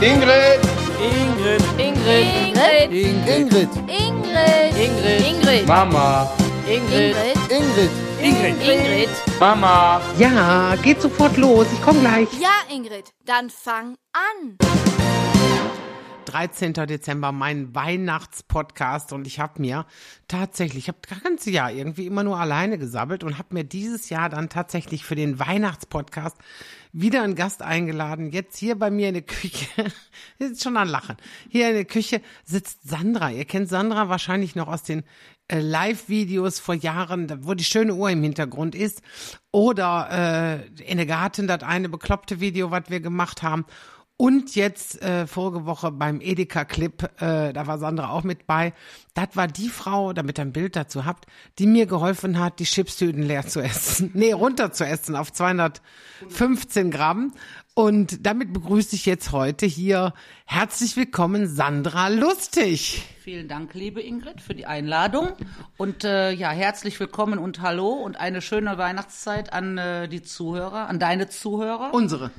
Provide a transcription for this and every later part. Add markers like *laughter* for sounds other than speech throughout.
Ingrid, Ingrid. Ingrid. Ingrid. Ingrid. Ingrid. Ingrid. Ingrid. Mama, Ingrid. Ingrid. Ingrid. Ingrid. Mama. Ja, geht sofort los. Ich komme gleich. Ja, Ingrid, dann fang an. 13. Dezember, mein Weihnachtspodcast und ich habe mir tatsächlich, ich habe das ganze Jahr irgendwie immer nur alleine gesabbelt und habe mir dieses Jahr dann tatsächlich für den Weihnachtspodcast wieder einen Gast eingeladen. Jetzt hier bei mir in der Küche, *laughs* ist schon an Lachen. Hier in der Küche sitzt Sandra. Ihr kennt Sandra wahrscheinlich noch aus den äh, Live-Videos vor Jahren, wo die schöne Uhr im Hintergrund ist. Oder äh, in der Garten, das eine bekloppte Video, was wir gemacht haben. Und jetzt äh, vorige Woche beim Edeka-Clip, äh, da war Sandra auch mit bei. Das war die Frau, damit ihr ein Bild dazu habt, die mir geholfen hat, die Chipstüten leer zu essen. *laughs* Nee, runter zu essen auf 215 Gramm. Und damit begrüße ich jetzt heute hier herzlich willkommen Sandra Lustig. Vielen Dank, liebe Ingrid, für die Einladung. Und äh, ja, herzlich willkommen und hallo und eine schöne Weihnachtszeit an äh, die Zuhörer, an deine Zuhörer. Unsere.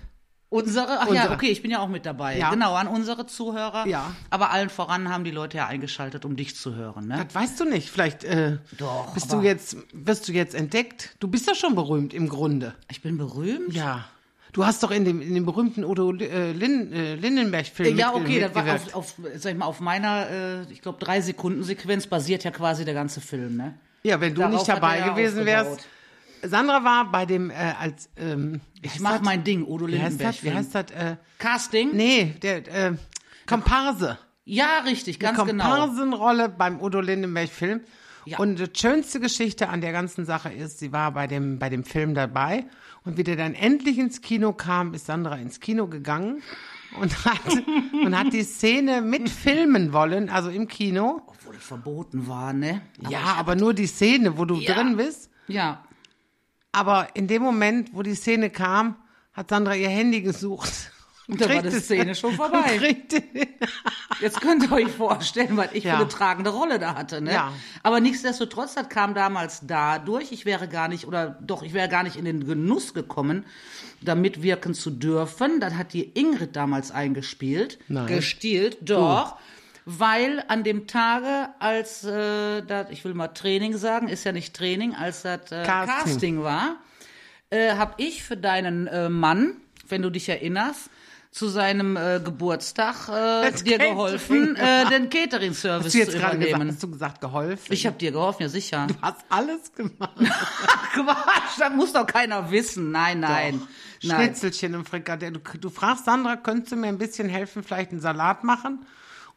Unsere, ach unsere. ja, okay, ich bin ja auch mit dabei. Ja. Genau, an unsere Zuhörer. Ja. Aber allen voran haben die Leute ja eingeschaltet, um dich zu hören. Ne? Das weißt du nicht. Vielleicht äh, Doch, bist du jetzt, wirst du jetzt entdeckt. Du bist ja schon berühmt im Grunde. Ich bin berühmt. Ja. Du hast doch in dem, in dem berühmten Udo äh, Lin, äh, Lindenberg-Film Ja, mit- okay, das war auf, auf, sag ich mal, auf meiner, äh, ich glaube, drei Sekunden Sequenz basiert ja quasi der ganze Film, ne? Ja, wenn du Darauf nicht dabei ja gewesen aufgebaut. wärst. Sandra war bei dem, äh, als, ähm, Ich mach das? mein Ding, Udo Wie heißt Lindenberg. das? Wie heißt das? Äh, Casting? nee, der, äh, Komparse. Ja, richtig, ganz genau. Komparsenrolle beim Udo Lindenberg-Film. Ja. Und die schönste Geschichte an der ganzen Sache ist, sie war bei dem, bei dem Film dabei. Und wie der dann endlich ins Kino kam, ist Sandra ins Kino gegangen und hat, *laughs* und hat die Szene mitfilmen wollen, also im Kino. Obwohl es verboten war, ne? ja, aber nur die Szene, wo du Ja. drin bist. Ja. Aber in dem Moment, wo die Szene kam, hat Sandra ihr Handy gesucht. Und da war die Szene schon *laughs* vorbei. *laughs* Jetzt könnt ihr euch vorstellen, was ich Ja. für eine tragende Rolle da hatte, ne? Ja. Aber nichtsdestotrotz, das kam damals dadurch, ich wäre gar nicht, oder doch, ich wäre gar nicht in den Genuss gekommen, da mitwirken zu dürfen. Das hat die Ingrid damals eingespielt. Nein. Gestielt, doch. Weil an dem Tage, als äh, das, ich will mal Training sagen, ist ja nicht Training, als das äh, Casting. Casting. war, äh, habe ich für deinen äh, Mann, wenn du dich erinnerst, zu seinem äh, Geburtstag äh, dir geholfen, äh, den Catering-Service Hast du jetzt zu gerade gesagt, übernehmen. hast du gesagt, geholfen? Ich habe dir geholfen, ja sicher. Du hast alles gemacht. Ach *laughs* Quatsch, das muss doch keiner wissen. Nein, nein. Nein. Schnitzelchen und Frikadelle. Du, du fragst Sandra, könntest du mir ein bisschen helfen, vielleicht einen Salat machen?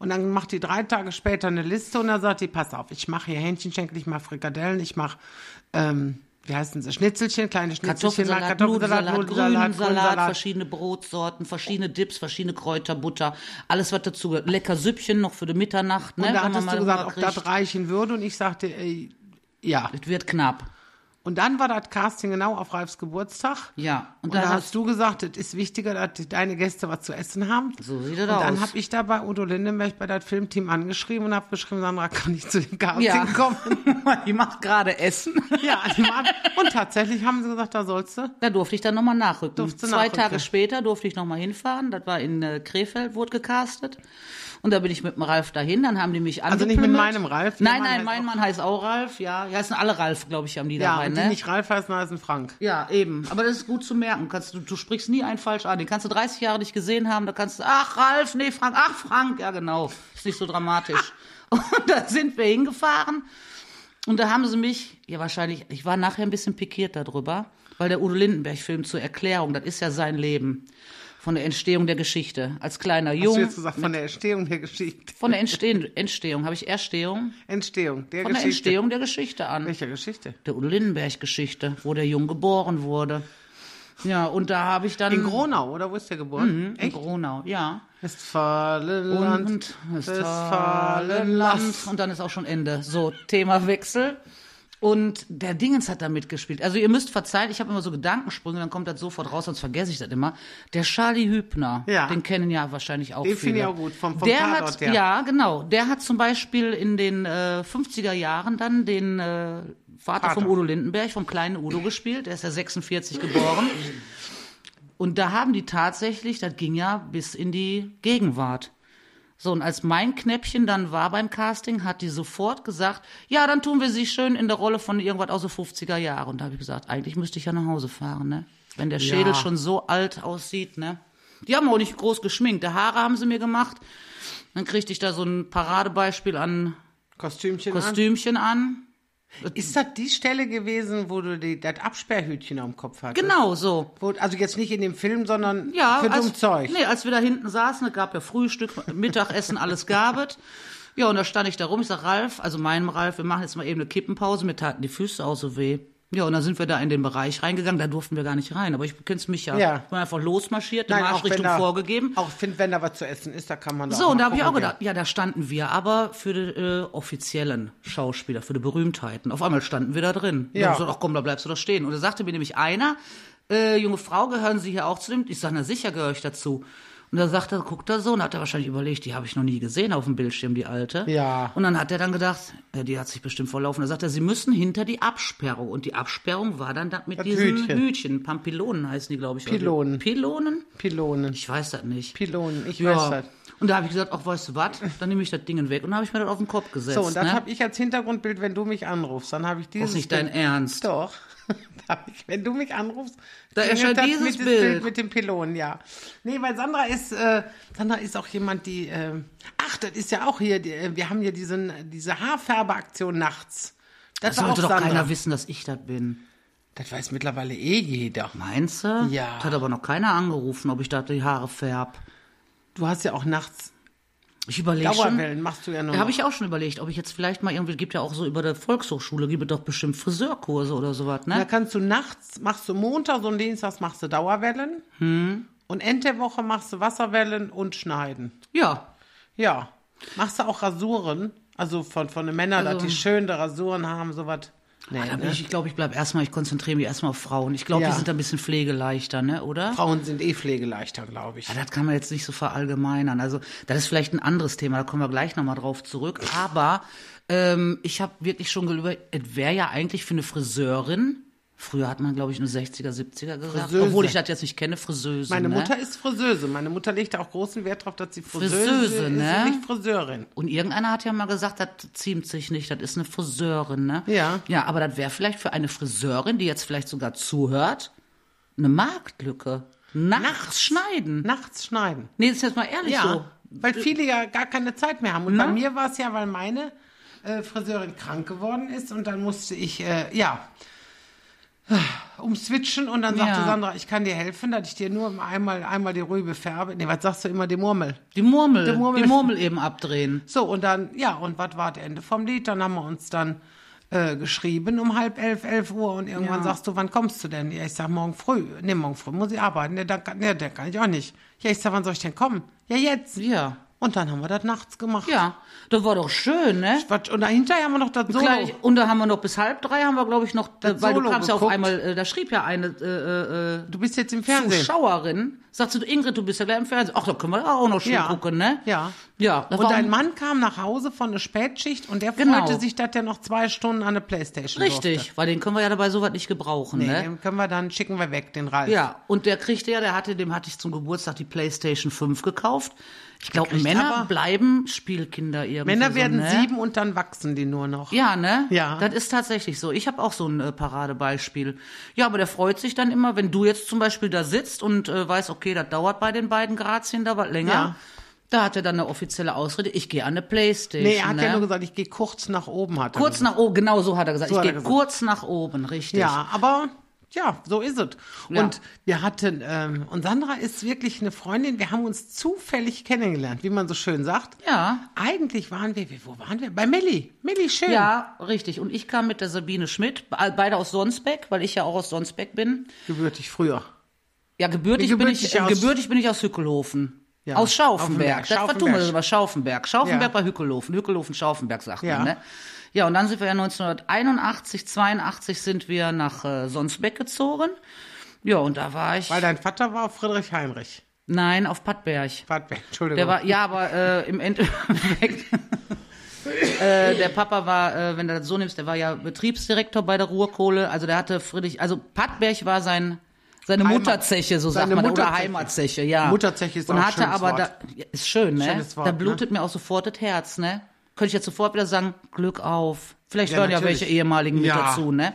Und dann macht die drei Tage später eine Liste und dann sagt die, pass auf, ich mache hier Hähnchenschenkel, ich mache Frikadellen, ich mache, ähm, wie heißen sie, Schnitzelchen, kleine Schnitzelchen, Kartoffelsalat, Kartoffelsalat, Nudelsalat, Nudelsalat, Grünsalat, Grünsalat. verschiedene Brotsorten, verschiedene Dips, verschiedene Kräuter, Butter, alles was dazu gehört. Lecker Süppchen noch für die Mitternacht, ne? Und da hattest du gesagt, ob das reichen würde und ich sagte, ey, ja. Es wird knapp. Und dann war das Casting genau auf Ralfs Geburtstag. Ja. Und, Und, da hast du gesagt, es ist wichtiger, dass deine Gäste was zu essen haben. So sieht es Und dann aus. habe ich da bei Udo Lindenberg bei das Filmteam angeschrieben und habe geschrieben, Sandra, kann ich zu dem Casting Ja. kommen? *laughs* die macht gerade Essen. *laughs* ja, die waren, und tatsächlich haben sie gesagt, da sollst du. Da durfte ich dann nochmal nachrücken. Durfte Zwei nachrücken. Tage später durfte ich nochmal hinfahren. Das war in äh, Krefeld, wurde gecastet. Und da bin ich mit dem Ralf dahin. Dann haben die mich Also nicht mit meinem Ralf, Nein, Mann nein, mein Mann heißt auch Ralf. Ja, die heißen alle Ralf, glaube ich, haben die Ja, dabei, und ne? die nicht Ralf heißen, heißen Frank. Ja, eben. Aber das ist gut zu merken. Kannst, du, du sprichst nie einen falsch an. Den kannst du 30 Jahre nicht gesehen haben. Da kannst du, ach Ralf, nee, Frank, ach Frank. Ja, genau. Ist nicht so dramatisch. *laughs* Und da sind wir hingefahren. Und da haben sie mich, ja wahrscheinlich, ich war nachher ein bisschen pikiert darüber, weil der Udo Lindenberg-Film zur Erklärung, das ist ja sein Leben. Von der Entstehung der Geschichte. Als kleiner Hast du Junge. jetzt gesagt, von der Entstehung der Geschichte. Von der *laughs* Entstehung, Entstehung. Habe ich Erstehung? Entstehung der Von der Geschichte. Entstehung der Geschichte an Welcher Geschichte? der Udo Lindenberg-Geschichte, wo der Jung geboren wurde. Ja, und da habe ich dann. In Gronau, oder wo ist der geboren? Mhm, in Gronau, ja. Westfalenland. Und Westfalenland. Westfalenland. Und dann ist auch schon Ende. So, Themawechsel. Und der Dingens hat da mitgespielt. Also ihr müsst verzeihen, ich habe immer so Gedankensprünge, dann kommt das sofort raus, sonst vergesse ich das immer. Der Charlie Hübner, Ja. den kennen ja wahrscheinlich auch Den viele. finde ich auch gut, vom- vom der Tatort hat, her. Ja, genau. Der hat zum Beispiel in den äh, 50er Jahren dann den äh, Vater, Vater. vom Udo Lindenberg, vom kleinen Udo gespielt. Der ist ja 46 geboren. Und da haben die tatsächlich, das ging ja bis in die Gegenwart. So, und als mein Knäppchen dann war beim Casting, hat die sofort gesagt, ja, dann tun wir sie schön in der Rolle von irgendwas aus den 50er Jahren. Und da habe ich gesagt, eigentlich müsste ich ja nach Hause fahren, ne? Wenn der Schädel Ja. schon so alt aussieht, ne? Die haben auch nicht groß geschminkt. Der Haare haben sie mir gemacht. Dann kriegte ich da so ein Paradebeispiel an Kostümchen an. Kostümchen an. Ist das die Stelle gewesen, wo du die, das Absperrhütchen am Kopf hattest? Genau so. Wo, also jetzt nicht in dem Film, sondern Ja, für als, dumm Zeug. Nee, als wir da hinten saßen, es gab ja Frühstück, Mittagessen, alles gabet. Ja, und da stand ich da rum, ich sag, Ralf, also meinem Ralf, wir machen jetzt mal eben eine Kippenpause, mir taten die Füße auch so weh. Ja, und dann sind wir da in den Bereich reingegangen, da durften wir gar nicht rein, aber ich kennst mich ja. Ja. Ich bin einfach losmarschiert, die Nein, Marschrichtung da, vorgegeben. Auch find, wenn da was zu essen ist, da kann man da So, und da habe ich auch gedacht, ja, da standen wir aber für die äh, offiziellen Schauspieler, für die Berühmtheiten. Auf einmal standen wir da drin. Ja. Ja. Da hab ich gesagt, ach komm, da bleibst du doch stehen. Und da sagte mir nämlich einer, äh, junge Frau, gehören Sie hier auch zu dem? Ich sage, na sicher gehöre ich dazu. Und da sagt er, guckt er so und hat er wahrscheinlich überlegt, die habe ich noch nie gesehen auf dem Bildschirm, die alte. Ja. Und dann hat er dann gedacht, äh, die hat sich bestimmt verlaufen. Da sagt er, sie müssen hinter die Absperrung. Und die Absperrung war dann da mit Das diesen Hütchen. Hütchen. Pampilonen heißen die, glaube ich. oder? Pylonen. Pylonen? Pylonen. Ich weiß das nicht. Pylonen, ich Ja. weiß das. Und da habe ich gesagt, ach, weißt du was, dann nehme ich das Ding weg und dann habe ich mir das auf den Kopf gesetzt. So, und das ne? habe ich als Hintergrundbild, wenn du mich anrufst. Dann habe ich dieses Das ist nicht dein Bild. Ernst. Doch. *laughs* Wenn du mich anrufst, Da erscheint das dieses mit, das Bild. mit dem Pylonen, ja. Nee, weil Sandra ist, äh, Sandra ist auch jemand, die, äh, ach, das ist ja auch hier, die, äh, wir haben hier diesen, diese Haarfärbeaktion nachts. Das, Das sollte doch Sandra. keiner wissen, dass ich das bin. Das weiß mittlerweile eh jeder. Meinst du? Ja. Das hat aber noch keiner angerufen, ob ich da die Haare färb. Du hast ja auch nachts Ich überlege schon. Dauerwellen, machst du ja Da habe noch. ich auch schon überlegt, ob ich jetzt vielleicht mal irgendwie, gibt ja auch so über der Volkshochschule, gibt es doch bestimmt Friseurkurse oder sowas, Da ne? kannst du nachts, machst du Montags und Dienstags machst du Dauerwellen. Hm. Und Ende der Woche machst du Wasserwellen und Schneiden. Ja. Ja. Machst du auch Rasuren? Also von, von den Männern, Also- dass die schöne Rasuren haben, sowas. Nee, bin ne? ich, ich glaube, ich bleib erstmal, ich konzentriere mich erstmal auf Frauen. Ich glaube, Ja. die sind ein bisschen pflegeleichter, ne, oder? Frauen sind eh pflegeleichter, glaube ich. Ja, das kann man jetzt nicht so verallgemeinern. Also, das ist vielleicht ein anderes Thema, da kommen wir gleich nochmal drauf zurück. Aber ähm, ich habe wirklich schon überlegt, es wäre ja eigentlich für eine Friseurin, früher hat man, glaube ich, nur 60er, 70er gesagt, Friseuse. obwohl ich das jetzt nicht kenne, Friseuse. Meine ne? Mutter ist Friseuse. Meine Mutter legt auch großen Wert darauf, dass sie Friseuse, Friseuse, ist ne? und nicht Friseurin. Und irgendeiner hat ja mal gesagt, das ziemt sich nicht, das ist eine Friseurin, ne? Ja. Ja, aber das wäre vielleicht für eine Friseurin, die jetzt vielleicht sogar zuhört, eine Marktlücke. Nachts, schneiden. Nachts schneiden. Nee, das ist jetzt mal ehrlich Ja, so. weil viele ja gar keine Zeit mehr haben. Und Na? bei mir war es ja, weil meine äh, Friseurin krank geworden ist und dann musste ich, äh, ja, umswitchen und dann sagte Ja. Sandra, ich kann dir helfen, dass ich dir nur einmal, einmal die Rübe färbe. Nee, was sagst du immer, die Murmel? Die Murmel, Die die Murmel. Murmel, eben abdrehen. So, und dann, ja, und was war das Ende vom Lied? Dann haben wir uns dann äh, geschrieben um halb elf, elf Uhr und irgendwann Ja. sagst du, wann kommst du denn? Ja, ich sag morgen früh. Nee, morgen früh muss ich arbeiten. Nee, dann, kann- nee, dann kann ich auch nicht. Ja, ich sag, wann soll ich denn kommen? Ja, jetzt. Ja. Und dann haben wir das nachts gemacht. Ja, das war doch schön, ne? Quatsch. Und dahinter haben wir noch das Solo. Gleich, und da haben wir noch bis halb drei, haben wir, glaube ich, noch, Das weil Solo du kamst ja auf einmal, äh, da schrieb ja eine äh, äh, Du bist jetzt im Fernsehen. Zuschauerin, sagst du, Ingrid, du bist ja gleich im Fernsehen. Ach, da können wir auch noch schön Ja. gucken, ne? Ja. Ja, Und dein Mann kam nach Hause von der Spätschicht und der Genau. freute sich, dass er noch zwei Stunden an der Playstation richtig, durfte. weil den können wir ja dabei sowas nicht gebrauchen, Nee, ne? den können wir dann, schicken wir weg, den Ralf. Ja, und der kriegte ja, der hatte, dem hatte ich zum Geburtstag die PlayStation 5 gekauft. Ich glaube, Männer bleiben Spielkinder irgendwie. Männer so, werden ne? sieben und dann wachsen die nur noch. Ja, ne? Ja. Das ist tatsächlich so. Ich habe auch so ein äh, Paradebeispiel. Ja, aber der freut sich dann immer, wenn du jetzt zum Beispiel da sitzt und äh, weißt, okay, das dauert bei den beiden Grazien da was länger. Ja. Da hat er dann eine offizielle Ausrede, ich gehe an eine Playstation. Nee, er hat ne? ja nur gesagt, ich gehe kurz nach oben. Hat kurz nach oben, genau so hat er gesagt. So ich gehe kurz nach oben, richtig. Ja, aber ja, so ist es. Ja. Und wir hatten, ähm, und Sandra ist wirklich eine Freundin, wir haben uns zufällig kennengelernt, wie man so schön sagt. Ja. Eigentlich waren wir, wo waren wir? Bei Melli. Melli Schön. Ja, richtig. Und ich kam mit der Sabine Schmidt, be- beide aus Sonsbeck, weil ich ja auch aus Sonsbeck bin. Gebürtig früher. Ja, gebürtig, Wie bin gebürtig ich, äh, aus- gebürtig bin ich aus Hückelhofen. Ja, aus Schaufenberg. Schaufenberg, Das wir Schaufenberg. das über Schaufenberg. Schaufenberg Ja. bei Hückelhofen. Hückelhofen, Schaufenberg sagt Ja. man, ne? Ja, und dann sind wir ja 1981, 82 sind wir nach äh, Sonsbeck gezogen. Ja, und da war ich, Weil dein Vater war Friedrich Heinrich. nein, auf Pattberg. Warte, Entschuldigung. Der war, ja, aber äh, im Endeffekt, *laughs* äh, der Papa war, äh, wenn du das so nimmst, der war ja Betriebsdirektor bei der Ruhrkohle. Also der hatte Friedrich, also Pattberg war sein Seine Heimat- Mutterzeche, so sagt man, oder Mutterzeche. Heimatzeche, ja. Mutterzeche ist Und auch hatte aber Wort. da, ja, ist schön, ne? Wort, da blutet mir auch sofort das Herz, ne? Könnte ich jetzt sofort wieder sagen, Glück auf. Vielleicht Ja, hören ja natürlich. welche ehemaligen mit Ja. dazu, ne?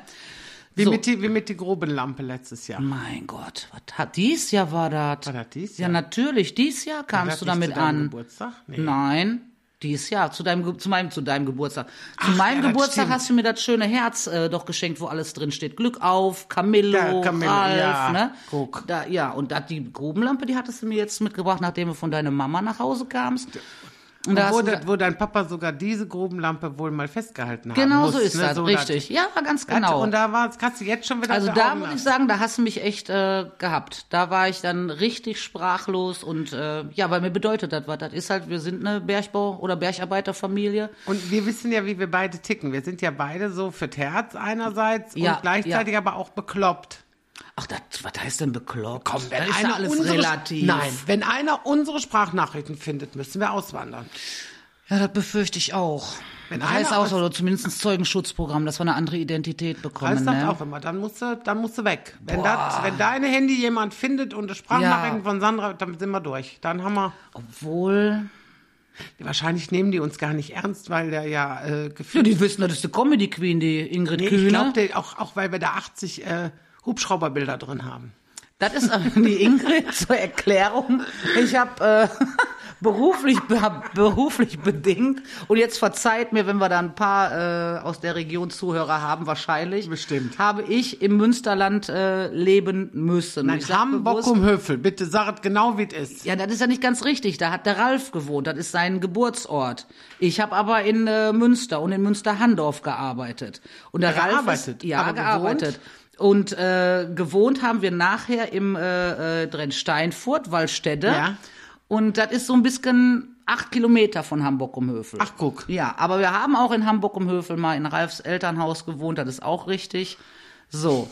Wie, So. mit die, wie mit die Grubenlampe letztes Jahr. Mein Gott, was hat dies Jahr war das? War das dies Ja, Jahr? natürlich, dies Jahr kamst du damit an. Geburtstag? Nee. Nein, dies Jahr, zu deinem, zu meinem, zu deinem Geburtstag. Zu Ach, meinem ja, Geburtstag hast du mir das schöne Herz äh, doch geschenkt, wo alles drin steht. Glück auf, Camillo, Ja, Camillo, Ralf, ja, ne? guck. Da, ja, und da, die Grubenlampe, die hattest du mir jetzt mitgebracht, nachdem du von deiner Mama nach Hause kamst. Und da wo, de, wo dein Papa sogar diese Grubenlampe wohl mal festgehalten hat. genau muss, so ist ne? das, So, richtig. Ja, ganz das- genau. Und da war, kannst du jetzt schon wieder Also da Augen muss ich sagen, da hast du mich echt äh, gehabt. Da war ich dann richtig sprachlos und äh, ja, weil mir bedeutet das was. Das ist halt, wir sind eine Bergbau- oder Bergarbeiterfamilie. Und wir wissen ja, wie wir beide ticken. Wir sind ja beide so für Herz einerseits Ja, und gleichzeitig aber auch bekloppt. Ach, das, was heißt denn bekloppt? Komm, Wenn das ist ja einer alles unsere, relativ. Nein, wenn einer unsere Sprachnachrichten findet, müssen wir auswandern. Ja, das befürchte ich auch. Wenn das heißt auch, oder zumindest ein Zeugenschutzprogramm, dass wir eine andere Identität bekommen. Sagt ne? auch immer, dann musst du, dann musst du weg. Wenn, das, wenn dein Handy jemand findet und eine Sprachnachrichten Ja. von Sandra, dann sind wir durch. Dann haben wir, Obwohl, wahrscheinlich nehmen die uns gar nicht ernst, weil der ja äh, ja, gefühlt die wissen, das ist die Comedy Queen, die Ingrid Nee, Kühne. ich glaube, auch, auch weil wir da 80 äh, Hubschrauberbilder drin haben. Das ist die Ingrid *laughs* zur Erklärung. Ich habe äh, *laughs* beruflich beruflich bedingt und jetzt verzeiht mir, wenn wir da ein paar äh, aus der Region Zuhörer haben, wahrscheinlich. Bestimmt. Habe ich im Münsterland äh, leben müssen. Nein, Hamburg um Höfel. Bitte sag genau, wie es ist. Ja, das ist ja nicht ganz richtig. Da hat der Ralf gewohnt. Das ist sein Geburtsort. Ich habe aber in äh, Münster und in Münster-Handorf gearbeitet. Und der Ralf Gearbeitet, ist, ja gearbeitet. Und äh, gewohnt haben wir nachher im äh, äh, Drensteinfurt, Wallstätte. Ja. Und das ist so ein bisschen acht Kilometer von Hamburg um Höfel. Ach, guck. Ja, aber wir haben auch in Hamburg um Höfel mal in Ralfs Elternhaus gewohnt. Das ist auch richtig. So.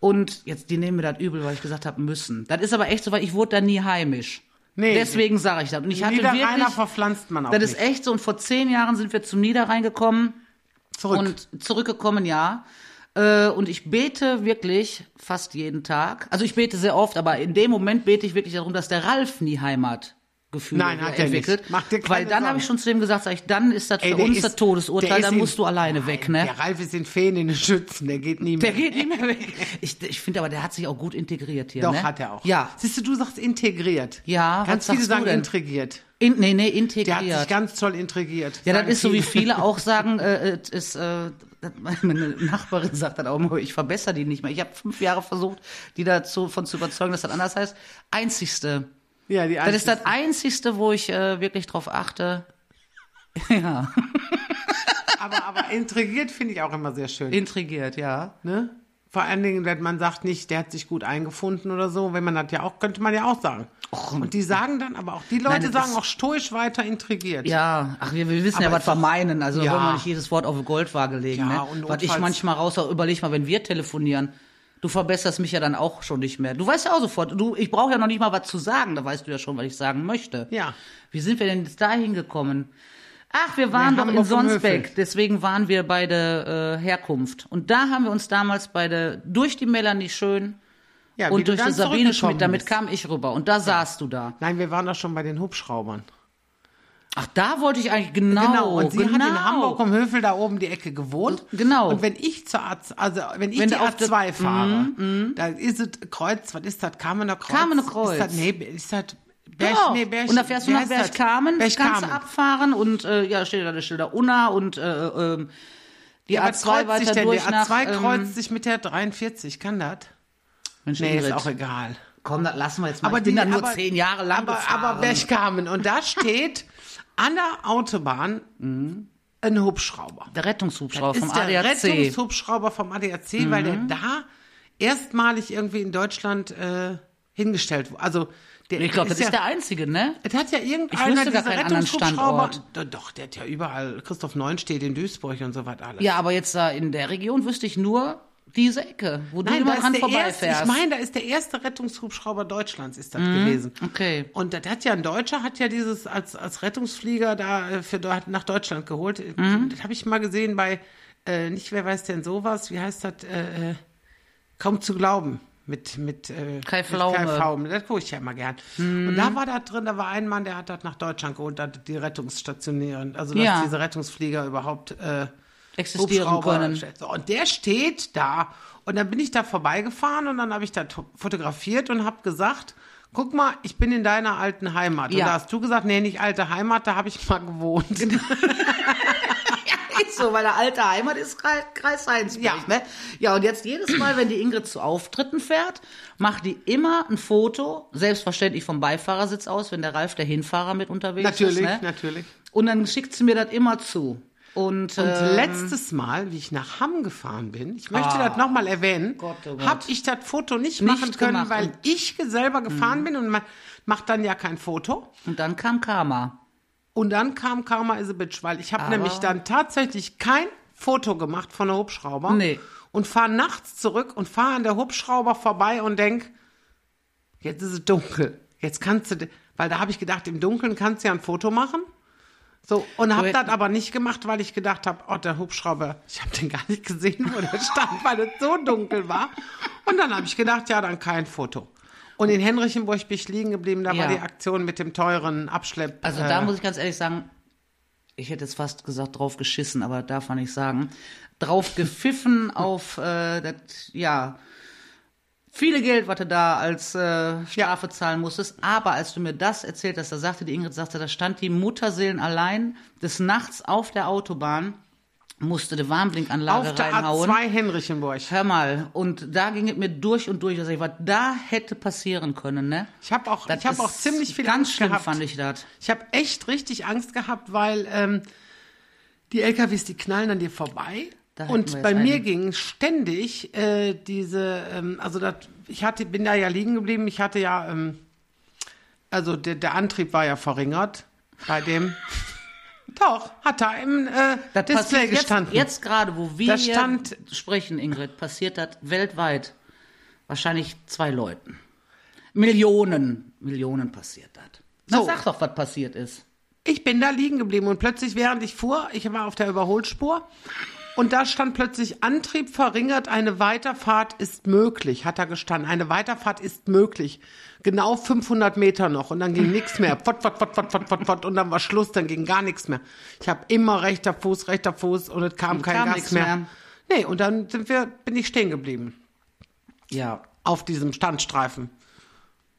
Und jetzt, die nehmen mir das übel, weil ich gesagt habe, müssen. Das ist aber echt so, weil ich wurde da nie heimisch. Nee. Deswegen sage ich das. Und ich hatte wirklich, verpflanzt man auch das nicht. ist echt so. Und vor zehn Jahren sind wir zum Niederrhein gekommen Zurück. und zurückgekommen, ja. Äh, Und ich bete wirklich fast jeden Tag. Also ich bete sehr oft, aber in dem Moment bete ich wirklich darum, dass der Ralf nie Heimatgefühle Nein, hat er entwickelt. nicht. Mach dir Weil dann habe ich schon zu dem gesagt, sag ich, dann ist das Ey, für uns ist- das Todesurteil, dann in- musst du alleine weg, ne? Der Ralf ist in Feen in den Schützen, der geht nie mehr. Der geht nicht mehr weg. Ich, ich finde aber, der hat sich auch gut integriert hier, Doch, ne? hat er auch. Ja. Siehst du, du sagst integriert. Ja, Ganz viele sagen denn? intrigiert. In, nee, nee, Der hat sich integriert. ganz toll intrigiert. Ja, das ist so, wie viele. auch sagen, *laughs* äh, es ist, äh, das- *laughs* meine Nachbarin sagt dann auch immer, ich verbessere die nicht mehr. Ich habe fünf Jahre versucht, die dazu von zu überzeugen, dass das anders heißt. Einzigste. Ja, die Das ist das Einzigste, wo ich äh, wirklich drauf achte. *laughs* Ja, aber, aber intrigiert finde ich auch immer sehr schön. intrigiert, ja. ne? Vor allen Dingen, wenn man sagt nicht, der hat sich gut eingefunden oder so, wenn man das ja auch, könnte man ja auch sagen. Und die sagen dann aber auch, die Leute Nein, sagen auch stoisch weiter intrigiert. Ja, ach, wir, wir wissen ja, Aber was wir meinen. Also Ja. wollen wir nicht jedes Wort auf die Goldwaage legen. Ja, ne? und Was ich manchmal raus, überleg mal, wenn wir telefonieren, du verbesserst mich ja dann auch schon nicht mehr. Du weißt ja auch sofort, du, ich brauche ja noch nicht mal was zu sagen, da weißt du ja schon, was ich sagen möchte. Ja. Wie sind wir denn jetzt dahin gekommen? Ach, wir waren Ja, doch in Sonsbeck, deswegen waren wir bei der äh, Herkunft. Und da haben wir uns damals bei der, durch die Melanie Schön Ja, und du durch die Sabine Schmidt, damit bist. kam ich rüber. Und da saßt du da. Nein, wir waren doch schon bei den Hubschraubern. Ach, da wollte ich eigentlich genau. Genau, und sie genau. hat in Hamburg am Höfel da oben die Ecke gewohnt. Genau. Und wenn ich zur A, also wenn ich Wenn die du auf der- A2 fahre, da ist es Kreuz, was ist das? Kamener Kreuz? Kamener Kreuz. Ist das, nee, ist das Berg, Doch. nee, Berg, und da fährst du nach? Berchtesgaden, kannst du abfahren und äh, ja, steht da der Schilder Unna und äh, ähm, die Ja, was A2 kreuzt sich weiter denn? durch Die nach... A2 ähm, kreuzt sich mit der 43, kann das? Mensch, Nee, ist auch egal. Komm, das lassen wir jetzt mal. Aber ich bin die- da nur aber- zehn Jahre lang aber, gefahren. aber Berchtesgaden. Und da steht *laughs* an der Autobahn ein Hubschrauber. der Rettungshubschrauber vom ist der ADAC. Rettungshubschrauber vom ADAC, weil der da erstmalig irgendwie in Deutschland äh, hingestellt wurde. Also der Ich glaube, das ist ja, der einzige, ne? Es hat ja gar dieser anderen Rettungshubschrauber. Doch, der hat ja überall. Christoph Neun steht in Duisburg und so was alles. Ja, aber jetzt da in der Region wüsste ich nur diese Ecke, wo du Nein, immer da dran der erste, vorbeifährst. ich meine, da ist der erste Rettungshubschrauber Deutschlands ist das gewesen. okay. Und das hat ja ein Deutscher, hat ja dieses als, als Rettungsflieger da äh, für nach Deutschland geholt. Das habe ich mal gesehen bei, äh, nicht wer weiß denn sowas, wie heißt das, äh, äh, kaum zu glauben. Mit, mit äh, Kai mit Pflaume. Kai Pflaume. Das gucke ich ja immer gern. Und da war da drin, da war ein Mann, der hat das nach Deutschland geholt, da die Rettungsstationären, also dass Ja. diese Rettungsflieger überhaupt äh, Existieren können. So, und der steht da. Und dann bin ich da vorbeigefahren und dann habe ich da to- fotografiert und habe gesagt, guck mal, ich bin in deiner alten Heimat. Und Ja. da hast du gesagt, nee, nicht alte Heimat, da habe ich mal gewohnt. *laughs* *laughs* Ist so, weil der alte Heimat ist Kreis, Heinsberg, Ja. ne? Ja, und jetzt jedes Mal, wenn die Ingrid zu Auftritten fährt, macht die immer ein Foto, selbstverständlich vom Beifahrersitz aus, wenn der Ralf, der Hinfahrer, mit unterwegs natürlich, ist. Ne? natürlich. Und dann schickt sie mir das immer zu. Und, Und ähm, letztes Mal, wie ich nach Hamm gefahren bin, ich möchte Ah. das nochmal erwähnen, oh habe ich das Foto nicht, Nicht machen können, gemacht. weil ich selber gefahren bin und man macht dann ja kein Foto. und dann kam Karma. Und dann kam Karma is a Bitch, weil ich habe nämlich dann tatsächlich kein Foto gemacht von der Hubschrauber Nee. und fahre nachts zurück und fahre an der Hubschrauber vorbei und denk, jetzt ist es dunkel. Jetzt kannst du, weil da habe ich gedacht, im Dunkeln kannst du ja ein Foto machen. So, und habe das aber nicht gemacht, weil ich gedacht habe, oh, der Hubschrauber, ich habe den gar nicht gesehen, wo der stand, weil es so dunkel war. Und dann habe ich gedacht, ja, dann kein Foto. Und in Henrichenburg bin ich liegen geblieben, da war Ja. die Aktion mit dem teuren Abschlepp. Also äh, da muss ich ganz ehrlich sagen, ich hätte jetzt fast gesagt, drauf geschissen, aber darf man nicht sagen. Drauf gepfiffen *laughs* auf, äh, das, ja, viele Geld, was du da als äh, Strafe zahlen musstest. Aber als du mir das erzählt hast, da sagte die Ingrid, sagte, da stand die Mutterseelen allein des Nachts auf der Autobahn, musste die Warnblinkanlage Auf der reinhauen. A2 Henrichenburg. Hör mal, und da ging es mir durch und durch. Also ich, was da hätte passieren können, ne? Ich habe auch, Das ich habe auch ziemlich viel ganz Angst schlimm gehabt. fand ich das. Ich habe echt richtig Angst gehabt, weil ähm, die LKWs, die knallen an dir vorbei. Und bei jetzt mir einen. ging ständig äh, diese, ähm, also das, ich hatte, bin da ja liegen geblieben. Ich hatte ja, ähm, also der, der Antrieb war ja verringert bei dem. *laughs* Doch, hat da im äh, Das Display gestanden. Jetzt, jetzt gerade, wo wir stand- sprechen, Ingrid, passiert das weltweit. Wahrscheinlich zwei Leuten. Millionen, Millionen passiert das. Na, So. sag doch, was passiert ist. Ich bin da liegen geblieben und plötzlich, während ich fuhr, ich war auf der Überholspur und da stand plötzlich Antrieb verringert, eine Weiterfahrt ist möglich, hat da gestanden. Eine Weiterfahrt ist möglich. Genau 500 Meter noch und dann ging nichts mehr. *laughs* Fort, fort, fort, fort, fort, fort, fort und dann war Schluss, dann ging gar nichts mehr. Ich habe immer rechter Fuß, rechter Fuß und es kam Und kein kam Gas mehr. mehr. Nee, und dann sind wir, bin ich stehen geblieben Ja. auf diesem Standstreifen.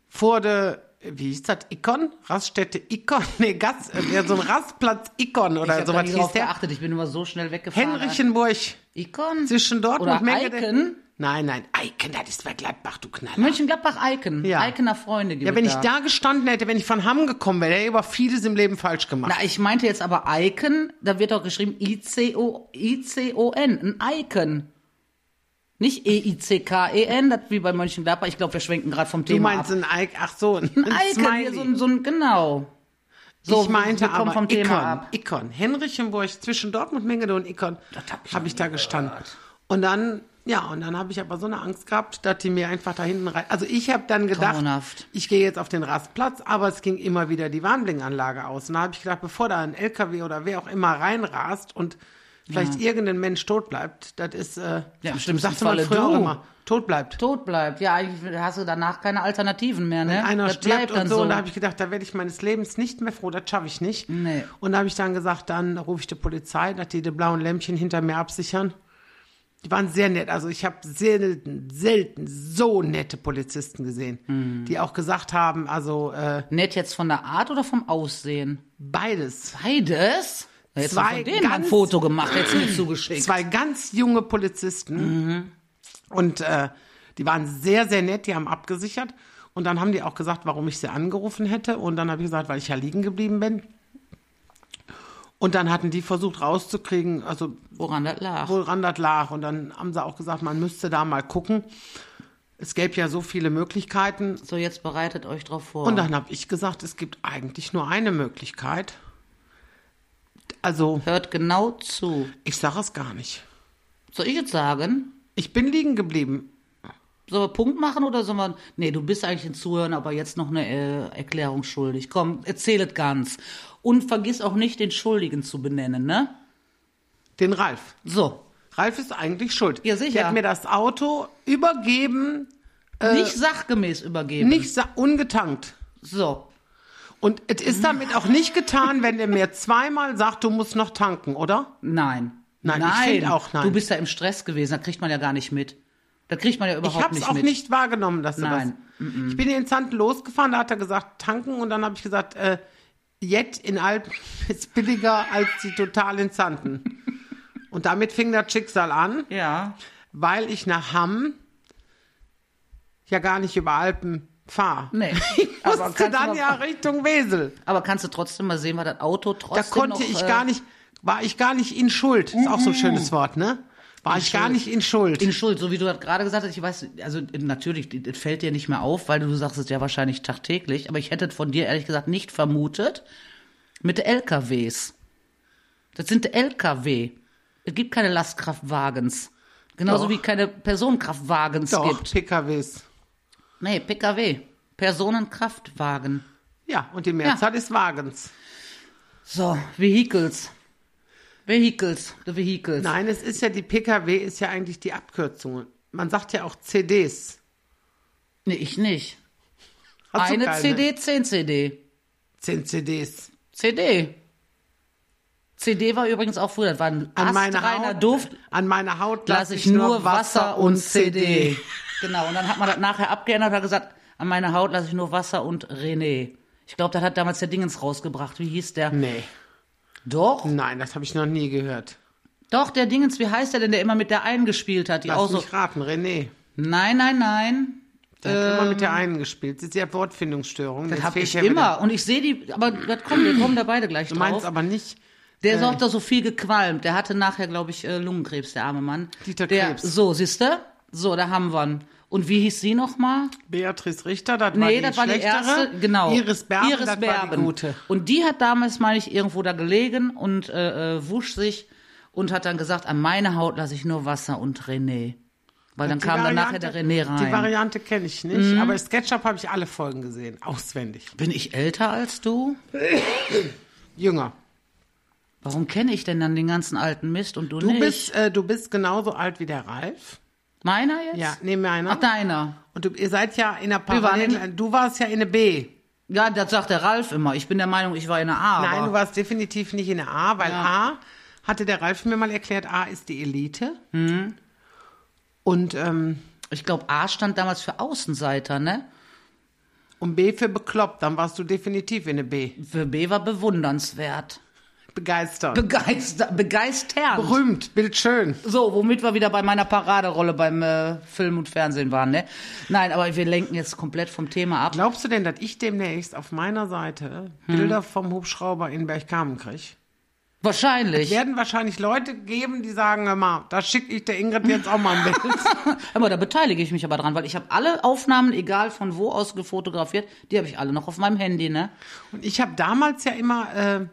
Vor der, wie hieß das, Ikon? Raststätte Ikon? *laughs* Nee, Gas, äh, ja, so ein Rastplatz Ikon oder sowas hieß der. geachtet, ich bin immer so schnell weggefahren. Henrichenburg, Icon? zwischen Dortmund Oder und Mengede. Eiken? Nein, nein, Eiken, das ist bei Gladbach, du Knaller. Mönchengladbach-Eiken. Ja. Eikener Freunde gibt Ja, wenn ich da gestanden hätte, wenn ich von Hamm gekommen wäre, hätte ich aber vieles im Leben falsch gemacht. Na, ich meinte jetzt aber Icon, da wird doch geschrieben I-C-O- I-C-O-N, ein Icon. Nicht E-I-C-K-E-N, das wie bei Mönchengladbach. Ich glaube, wir schwenken gerade vom du Thema meinst ab. ein Icon, ach so, ein, *laughs* Ein Icon, so ein, so ein, genau. So, ich meinte aber vom Thema Ikon, ab. Ikon. Henrichenburg, zwischen Dortmund, Mengede und Ikon, hab ich habe noch ich da gestanden. Und dann, ja, und dann habe ich aber so eine Angst gehabt, dass die mir einfach da hinten rein. Also ich habe dann gedacht, Grauenhaft. ich gehe jetzt auf den Rastplatz, aber es ging immer wieder die Warnblinkanlage aus. Und da habe ich gedacht, bevor da ein LKW oder wer auch immer reinrast und vielleicht irgendein Mensch tot bleibt, das ist, äh, Ja, im schlimmsten sagte man früher du. immer, tot bleibt. Tot bleibt. Ja, eigentlich hast du danach keine Alternativen mehr, ne? einer das stirbt und so. so. Und da habe ich gedacht, da werde ich meines Lebens nicht mehr froh, das schaffe ich nicht. Nee. Und da habe ich dann gesagt, dann rufe ich die Polizei, dass die die blauen Lämpchen hinter mir absichern. Die waren sehr nett. Also ich habe selten, selten so nette Polizisten gesehen, Mhm. die auch gesagt haben, also äh, Nett jetzt von der Art oder vom Aussehen? beides. Beides? Jetzt Zwei hast du mal ein ganz- Foto gemacht, jetzt mir zugeschickt. Zwei ganz junge Polizisten. Und äh, die waren sehr, sehr nett, die haben abgesichert. Und dann haben die auch gesagt, warum ich sie angerufen hätte. Und dann habe ich gesagt, weil ich ja liegen geblieben bin. Und dann hatten die versucht rauszukriegen, also Woran das lag? woran das lag. Und dann haben sie auch gesagt, man müsste da mal gucken. Es gäbe ja so viele Möglichkeiten. So, jetzt bereitet euch drauf vor. Und dann habe ich gesagt, es gibt eigentlich nur eine Möglichkeit. Also, Hört genau zu. ich sage es gar nicht. Soll ich jetzt sagen? Ich bin liegen geblieben. Sollen wir Punkt machen oder sollen wir. Nee, du bist eigentlich ein Zuhören, aber jetzt noch eine äh, Erklärung schuldig. Komm, erzähl es ganz. Und vergiss auch nicht, den Schuldigen zu benennen, ne? Den Ralf. So. Ralf ist eigentlich schuld. Ja, sicher. Der hat mir das Auto übergeben nicht sachgemäß übergeben. Nicht sa- ungetankt. So. Und es ist damit auch nicht getan, wenn er mir zweimal sagt, du musst noch tanken, oder? Nein. Nein, ich find auch nein. Du bist ja im Stress gewesen, da kriegt man ja gar nicht mit. Da kriegt man ja Ich überhaupt habe es nicht auch mit. nicht wahrgenommen, dass du Nein. das. Ich bin in Zanten losgefahren, da hat er gesagt, tanken und dann habe ich gesagt, äh, Jet in Alpen *laughs* ist billiger als die Total in Zanten. und damit fing das Schicksal an, Ja. weil ich nach Hamm ja gar nicht über Alpen fahre. Nee. *laughs* Ich musste dann ja Richtung Wesel. Aber kannst du trotzdem mal sehen, war das Auto Da trotzdem konnte noch, ich äh, gar nicht, war ich gar nicht in Schuld. Ist auch so ein schönes Wort, ne? War ich gar Schuld. nicht in Schuld. in Schuld, so wie du das gerade gesagt hast, ich weiß, also natürlich, das fällt dir nicht mehr auf, weil du sagst es ja wahrscheinlich tagtäglich, aber ich hätte von dir ehrlich gesagt nicht vermutet, mit LKWs. Das sind LKW. Es gibt keine Lastkraftwagens. Genauso Doch. wie keine Personenkraftwagens Doch, gibt. PKWs. Nee, PKW. Personenkraftwagen. Ja, und die Mehrzahl ist Wagens. So, Vehicles. Vehicles, the Vehicles. Nein, es ist ja, die PKW ist ja eigentlich die Abkürzung. Man sagt ja auch CDs. Nee, ich nicht. Hast Eine? CD, 10 CD. 10 CDs. CD. CD war übrigens auch früher, das war ein An meine astreiner Haut, Duft. an meine Haut Lasse ich nur Wasser und CD. Genau, und dann hat man das nachher abgeändert und hat gesagt, an meine Haut lasse ich nur Wasser und René. Ich glaube, das hat damals der Dingens rausgebracht. Wie hieß der? Nee, Doch, nein, das habe ich noch nie gehört. doch, der Dingens, wie heißt der denn, der immer mit der einen gespielt hat? Die Lass auch so. mich raten, René. Nein, nein, nein. Der hat immer mit der einen gespielt. Das ist ja Wortfindungsstörung. Ähm. Das habe ich ja immer. wieder- Und ich sehe die, aber das kommt, wir kommen da beide gleich Du meinst drauf. aber nicht. Der Äh. ist auch da so viel gequalmt. Der hatte nachher, glaube ich, äh, Lungenkrebs, der arme Mann. Dieter der, Krebs. So, siehste? So, da haben wir ihn. Und wie hieß sie nochmal? Beatrice Richter, das war Nee, die das war die erste, genau. Iris Berben, Iris das war Berben. die gute. Und die hat damals, meine ich, irgendwo da gelegen und äh, äh, wusch sich und hat dann gesagt, an meine Haut lasse ich nur Wasser und René. Weil dann Die kam dann nachher der René rein. Mhm. Die Variante kenne ich nicht, aber SketchUp habe ich alle Folgen gesehen, auswendig. Bin ich älter als du? *coughs* Jünger. Warum kenne ich denn dann den ganzen alten Mist und du, Du nicht? bist, äh, du bist genauso alt wie der Ralf. Meiner jetzt? Ja, nee, meiner. Ach, deiner. Und du, ihr seid ja in der Parallel. Du warst ja in der B. Ja, das sagt der Ralf immer. Ich bin der Meinung, ich war in der A. Nein, du warst definitiv nicht in der A, weil A, hatte der Ralf mir mal erklärt, A ist die Elite. Mhm. Und, ähm, ich glaube, A stand damals für Außenseiter, ne? und B für bekloppt. Dann warst du definitiv in der B. Für B war bewundernswert. Begeistert. Begeister, begeisternd. Berühmt, bildschön. So, womit wir wieder bei meiner Paraderolle beim äh, Film und Fernsehen waren, ne? Nein, aber wir lenken jetzt komplett vom Thema ab. Glaubst du denn, dass ich demnächst auf meiner Seite Bilder vom Hubschrauber in Bergkamen kriege? Wahrscheinlich. werden wahrscheinlich Leute geben, die sagen, hör mal, da schicke ich der Ingrid jetzt auch mal ein Bild. *laughs* Aber da beteilige ich mich aber dran, weil ich habe alle Aufnahmen, egal von wo aus gefotografiert, die habe ich alle noch auf meinem Handy, ne? Und ich habe damals ja immer äh,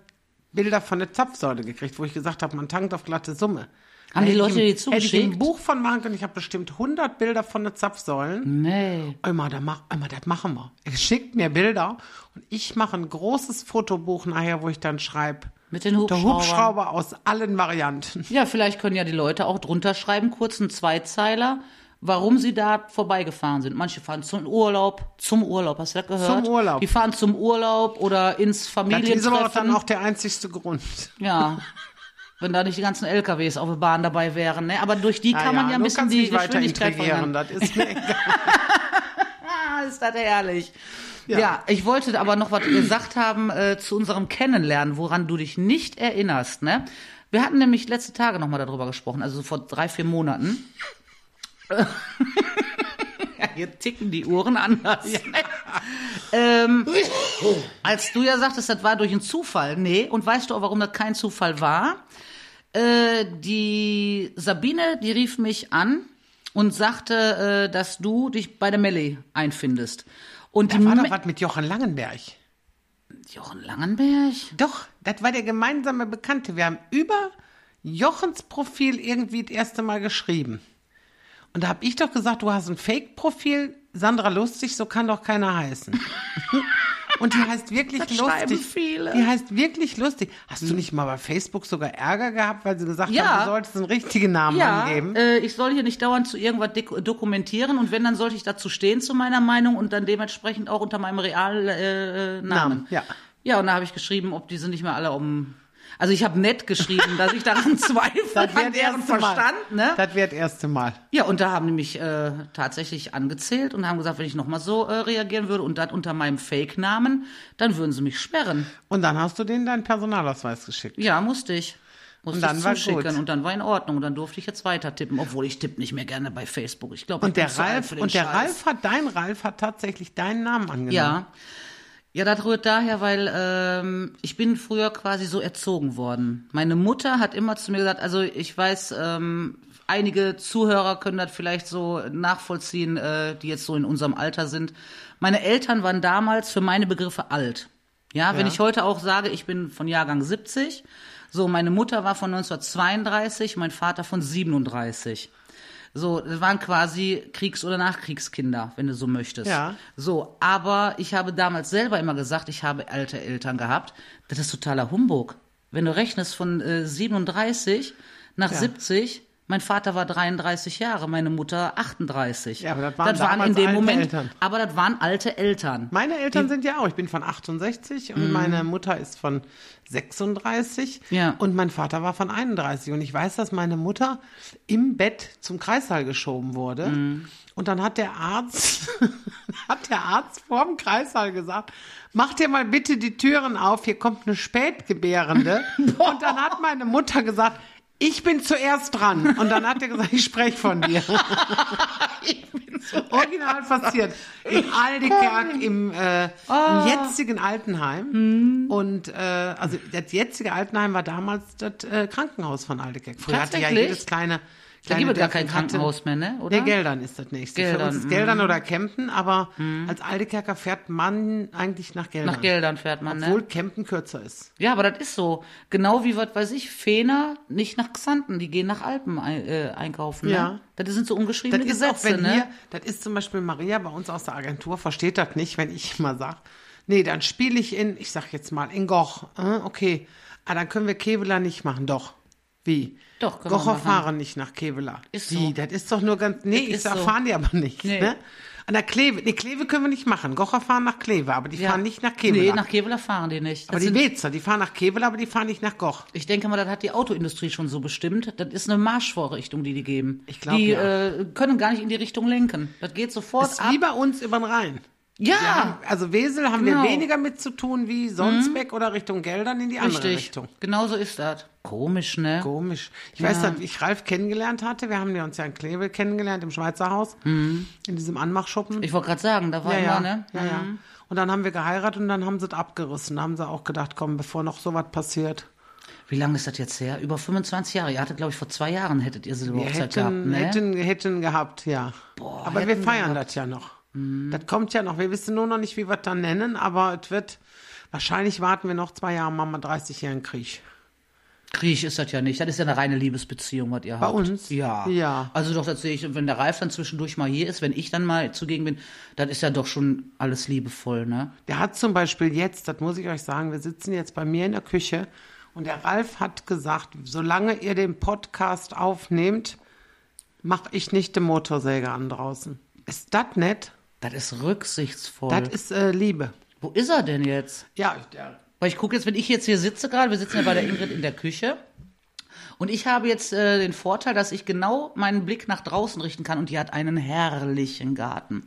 Bilder von der Zapfsäule gekriegt, wo ich gesagt habe, man tankt auf glatte Summe. Haben die Leute die im- Hätte ich ein zugeschickt? Buch von machen können, ich habe bestimmt 100 Bilder von den Zapfsäulen. Nee. Immer, da mach, immer, das machen wir. Er schickt mir Bilder und ich mache ein großes Fotobuch nachher, wo ich dann schreibe, Mit den der Hubschraubern. Hubschrauber aus allen Varianten. Ja, vielleicht können ja die Leute auch drunter schreiben, kurz einen Zweizeiler, warum sie da vorbeigefahren sind. Manche fahren zum Urlaub, zum Urlaub, hast du das gehört? Zum Urlaub. Die fahren zum Urlaub oder ins Das ist aber Familientreffen. dann auch der einzigste Grund. Ja. Wenn da nicht die ganzen LKWs auf der Bahn dabei wären, ne? Aber durch die kann man ja ein bisschen die Geschwindigkeit verringern. das ist mir *laughs* egal. Ah, ist das herrlich. Ja. ich wollte aber noch was gesagt haben äh, zu unserem Kennenlernen, woran du dich nicht erinnerst, ne? Wir hatten nämlich letzte Tage noch mal darüber gesprochen, also vor drei, vier Monaten. Ja, hier ticken die Uhren anders. ähm, als du ja sagtest, das war durch einen Zufall. Nee, und weißt du auch, warum das kein Zufall war? Äh, die Sabine, die rief mich an und sagte, äh, dass du dich bei der Melli einfindest. Und Da war Me- doch was mit Jochen Langenberg. Jochen Langenberg? Doch, das war der gemeinsame Bekannte. Wir haben über Jochens Profil irgendwie das erste Mal geschrieben. Und da habe ich doch gesagt, du hast ein Fake-Profil, Sandra Lustig, so kann doch keiner heißen. *laughs* Und die heißt wirklich Das lustig. viele. Die heißt wirklich lustig. Hast du nicht mal bei Facebook sogar Ärger gehabt, weil sie gesagt Ja. haben, du solltest einen richtigen Namen Ja, angeben? äh, ich soll hier nicht dauernd zu irgendwas dokumentieren und wenn, dann sollte ich dazu stehen zu meiner Meinung und dann dementsprechend auch unter meinem realen äh, äh, Namen. Namen, ja. Ja, und da habe ich geschrieben, ob die sind nicht mehr alle um. Also ich habe nett geschrieben, dass ich daran *laughs* zweifle, Das an deren Mal. Verstand, ne? Das wird erste Mal. Ja, und da haben die mich äh, tatsächlich angezählt und haben gesagt, wenn ich nochmal so äh, reagieren würde und das unter meinem Fake-Namen, dann würden sie mich sperren. Und dann hast du denen deinen Personalausweis geschickt. Ja, musste ich. Musste Und dann ich war zuschicken gut. und dann war in Ordnung und dann durfte ich jetzt weiter tippen, obwohl ich tippe nicht mehr gerne bei Facebook. Ich glaube, Und der Ralf, und der Ralf hat, dein Ralf hat tatsächlich deinen Namen angenommen. Ja. Ja, das rührt daher, weil ähm, ich bin früher quasi so erzogen worden. Meine Mutter hat immer zu mir gesagt, also ich weiß, ähm, einige Zuhörer können das vielleicht so nachvollziehen, äh, die jetzt so in unserem Alter sind. Meine Eltern waren damals für meine Begriffe alt. Ja, wenn Ja. ich heute auch sage, ich bin von Jahrgang 70, so meine Mutter war von 1932, mein Vater von 37. So, das waren quasi Kriegs- oder Nachkriegskinder, wenn du so möchtest. Ja. So, aber ich habe damals selber immer gesagt, ich habe alte Eltern gehabt. Das ist totaler Humbug. Wenn du rechnest von äh, 37 nach Ja. 70, mein Vater war 33 Jahre, meine Mutter 38. Ja, aber das waren in damals dem alte Moment, Eltern. aber das waren alte Eltern. Meine Eltern sind ja auch. Ich bin von 68 und meine Mutter ist von 36 Mhm. Ja. und mein Vater war von 31. Und ich weiß, dass meine Mutter im Bett zum Kreissaal geschoben wurde. Mhm. Und dann hat der Arzt, *laughs* hat der Arzt vorm Kreissaal gesagt, mach dir mal bitte die Türen auf, hier kommt eine Spätgebärende. *laughs* und dann hat meine Mutter gesagt, ich bin zuerst dran. Und dann hat er gesagt, ich spreche von dir. *laughs* *laughs* Original passiert. In Aldekerk im, äh, im jetzigen Altenheim. Und äh, also das jetzige Altenheim war damals das äh, Krankenhaus von Aldekerk. Früher hatte ja jedes kleine. Da gibt es gar kein Krankenhaus mehr, ne? Oder? Der Geldern ist das nächste. Für Geldern, uns ist mhm. Geldern oder Kempten, aber als Aldekerker fährt man eigentlich nach Geldern. Nach Geldern fährt man, ne? Obwohl Kempten kürzer ist. Ja, aber das ist so. Genau wie, was weiß ich, Fehner nicht nach Xanten, die gehen nach Alpen äh, einkaufen. Ja. Ne? Das sind so Das ungeschriebene ist auch, Gesetze, wenn ne? hier, das ist zum Beispiel Maria bei uns aus der Agentur, versteht das nicht, wenn ich mal sag, nee, dann spiele ich in, ich sag jetzt mal, in Goch. Äh, okay, ah, dann können wir Keveler nicht machen. Doch. Wie? Doch, können Gocher fahren nicht nach Keveler. Ist Wie? so. Das ist doch nur ganz, nee, Das ich sag, so. fahren die aber nicht. Nee. Ne? An der Kleve, nee, Kleve können wir nicht machen. Gocher fahren nach Kleve, aber die Ja. fahren nicht nach Keveler. Nee, nach Keveler fahren die nicht. aber Das die sind, Wezer, die fahren nach Keveler, aber die fahren nicht nach Goch. ich denke mal, das hat die Autoindustrie schon so bestimmt. Das ist eine Marschvorrichtung, die die geben. Ich glaub, Die ja. äh, können gar nicht in die Richtung lenken. Das geht sofort Ist ab. wie bei uns über den Rhein. Ja, haben, also Wesel haben Genau. Mhm. wir weniger mit zu tun wie Sonsbeck oder Richtung Geldern in die andere richtig. Richtung. Genau so ist das. Komisch, ne? Komisch. Ich weiß nicht, wie ich Ralf kennengelernt hatte. Wir haben ja uns ja in Kleve kennengelernt, im Schweizer Haus, in diesem Anmachschuppen. Mhm. Ich wollte gerade sagen, da war ja, ja, ne? ja, ja. Und dann haben wir geheiratet und dann haben sie es abgerissen. Da haben sie auch gedacht, komm, bevor noch sowas passiert. Wie lange ist das jetzt her? Über 25 Jahre. Ihr hattet, glaube ich, vor zwei Jahren hättet ihr Silberhochzeit gehabt, ne? hätten, hätten gehabt, ja. Boah, aber wir feiern das ja noch. Das kommt ja noch. Wir wissen nur noch nicht, wie wir es dann nennen, aber es wird, wahrscheinlich warten wir noch zwei Jahre, machen wir 30-jährigen Krieg. Krieg ist das ja nicht. Das ist ja eine reine Liebesbeziehung, was ihr Bei habt. uns? Ja. Ja. Also doch, das sehe ich, wenn der Ralf dann zwischendurch mal hier ist, wenn ich dann mal zugegen bin, dann ist ja doch schon alles liebevoll, ne? Der hat zum Beispiel jetzt, das muss ich euch sagen, wir sitzen jetzt bei mir in der Küche und der Ralf hat gesagt, solange ihr den Podcast aufnehmt, mache ich nicht den Motorsäger an draußen. Ist das nett? Das ist rücksichtsvoll. Das ist äh, Liebe. Wo ist er denn jetzt? Ja, der, Weil ich gucke jetzt, wenn ich jetzt hier sitze gerade, wir sitzen ja bei der Ingrid in der Küche. Und ich habe jetzt äh, den Vorteil, dass ich genau meinen Blick nach draußen richten kann und die hat einen herrlichen Garten.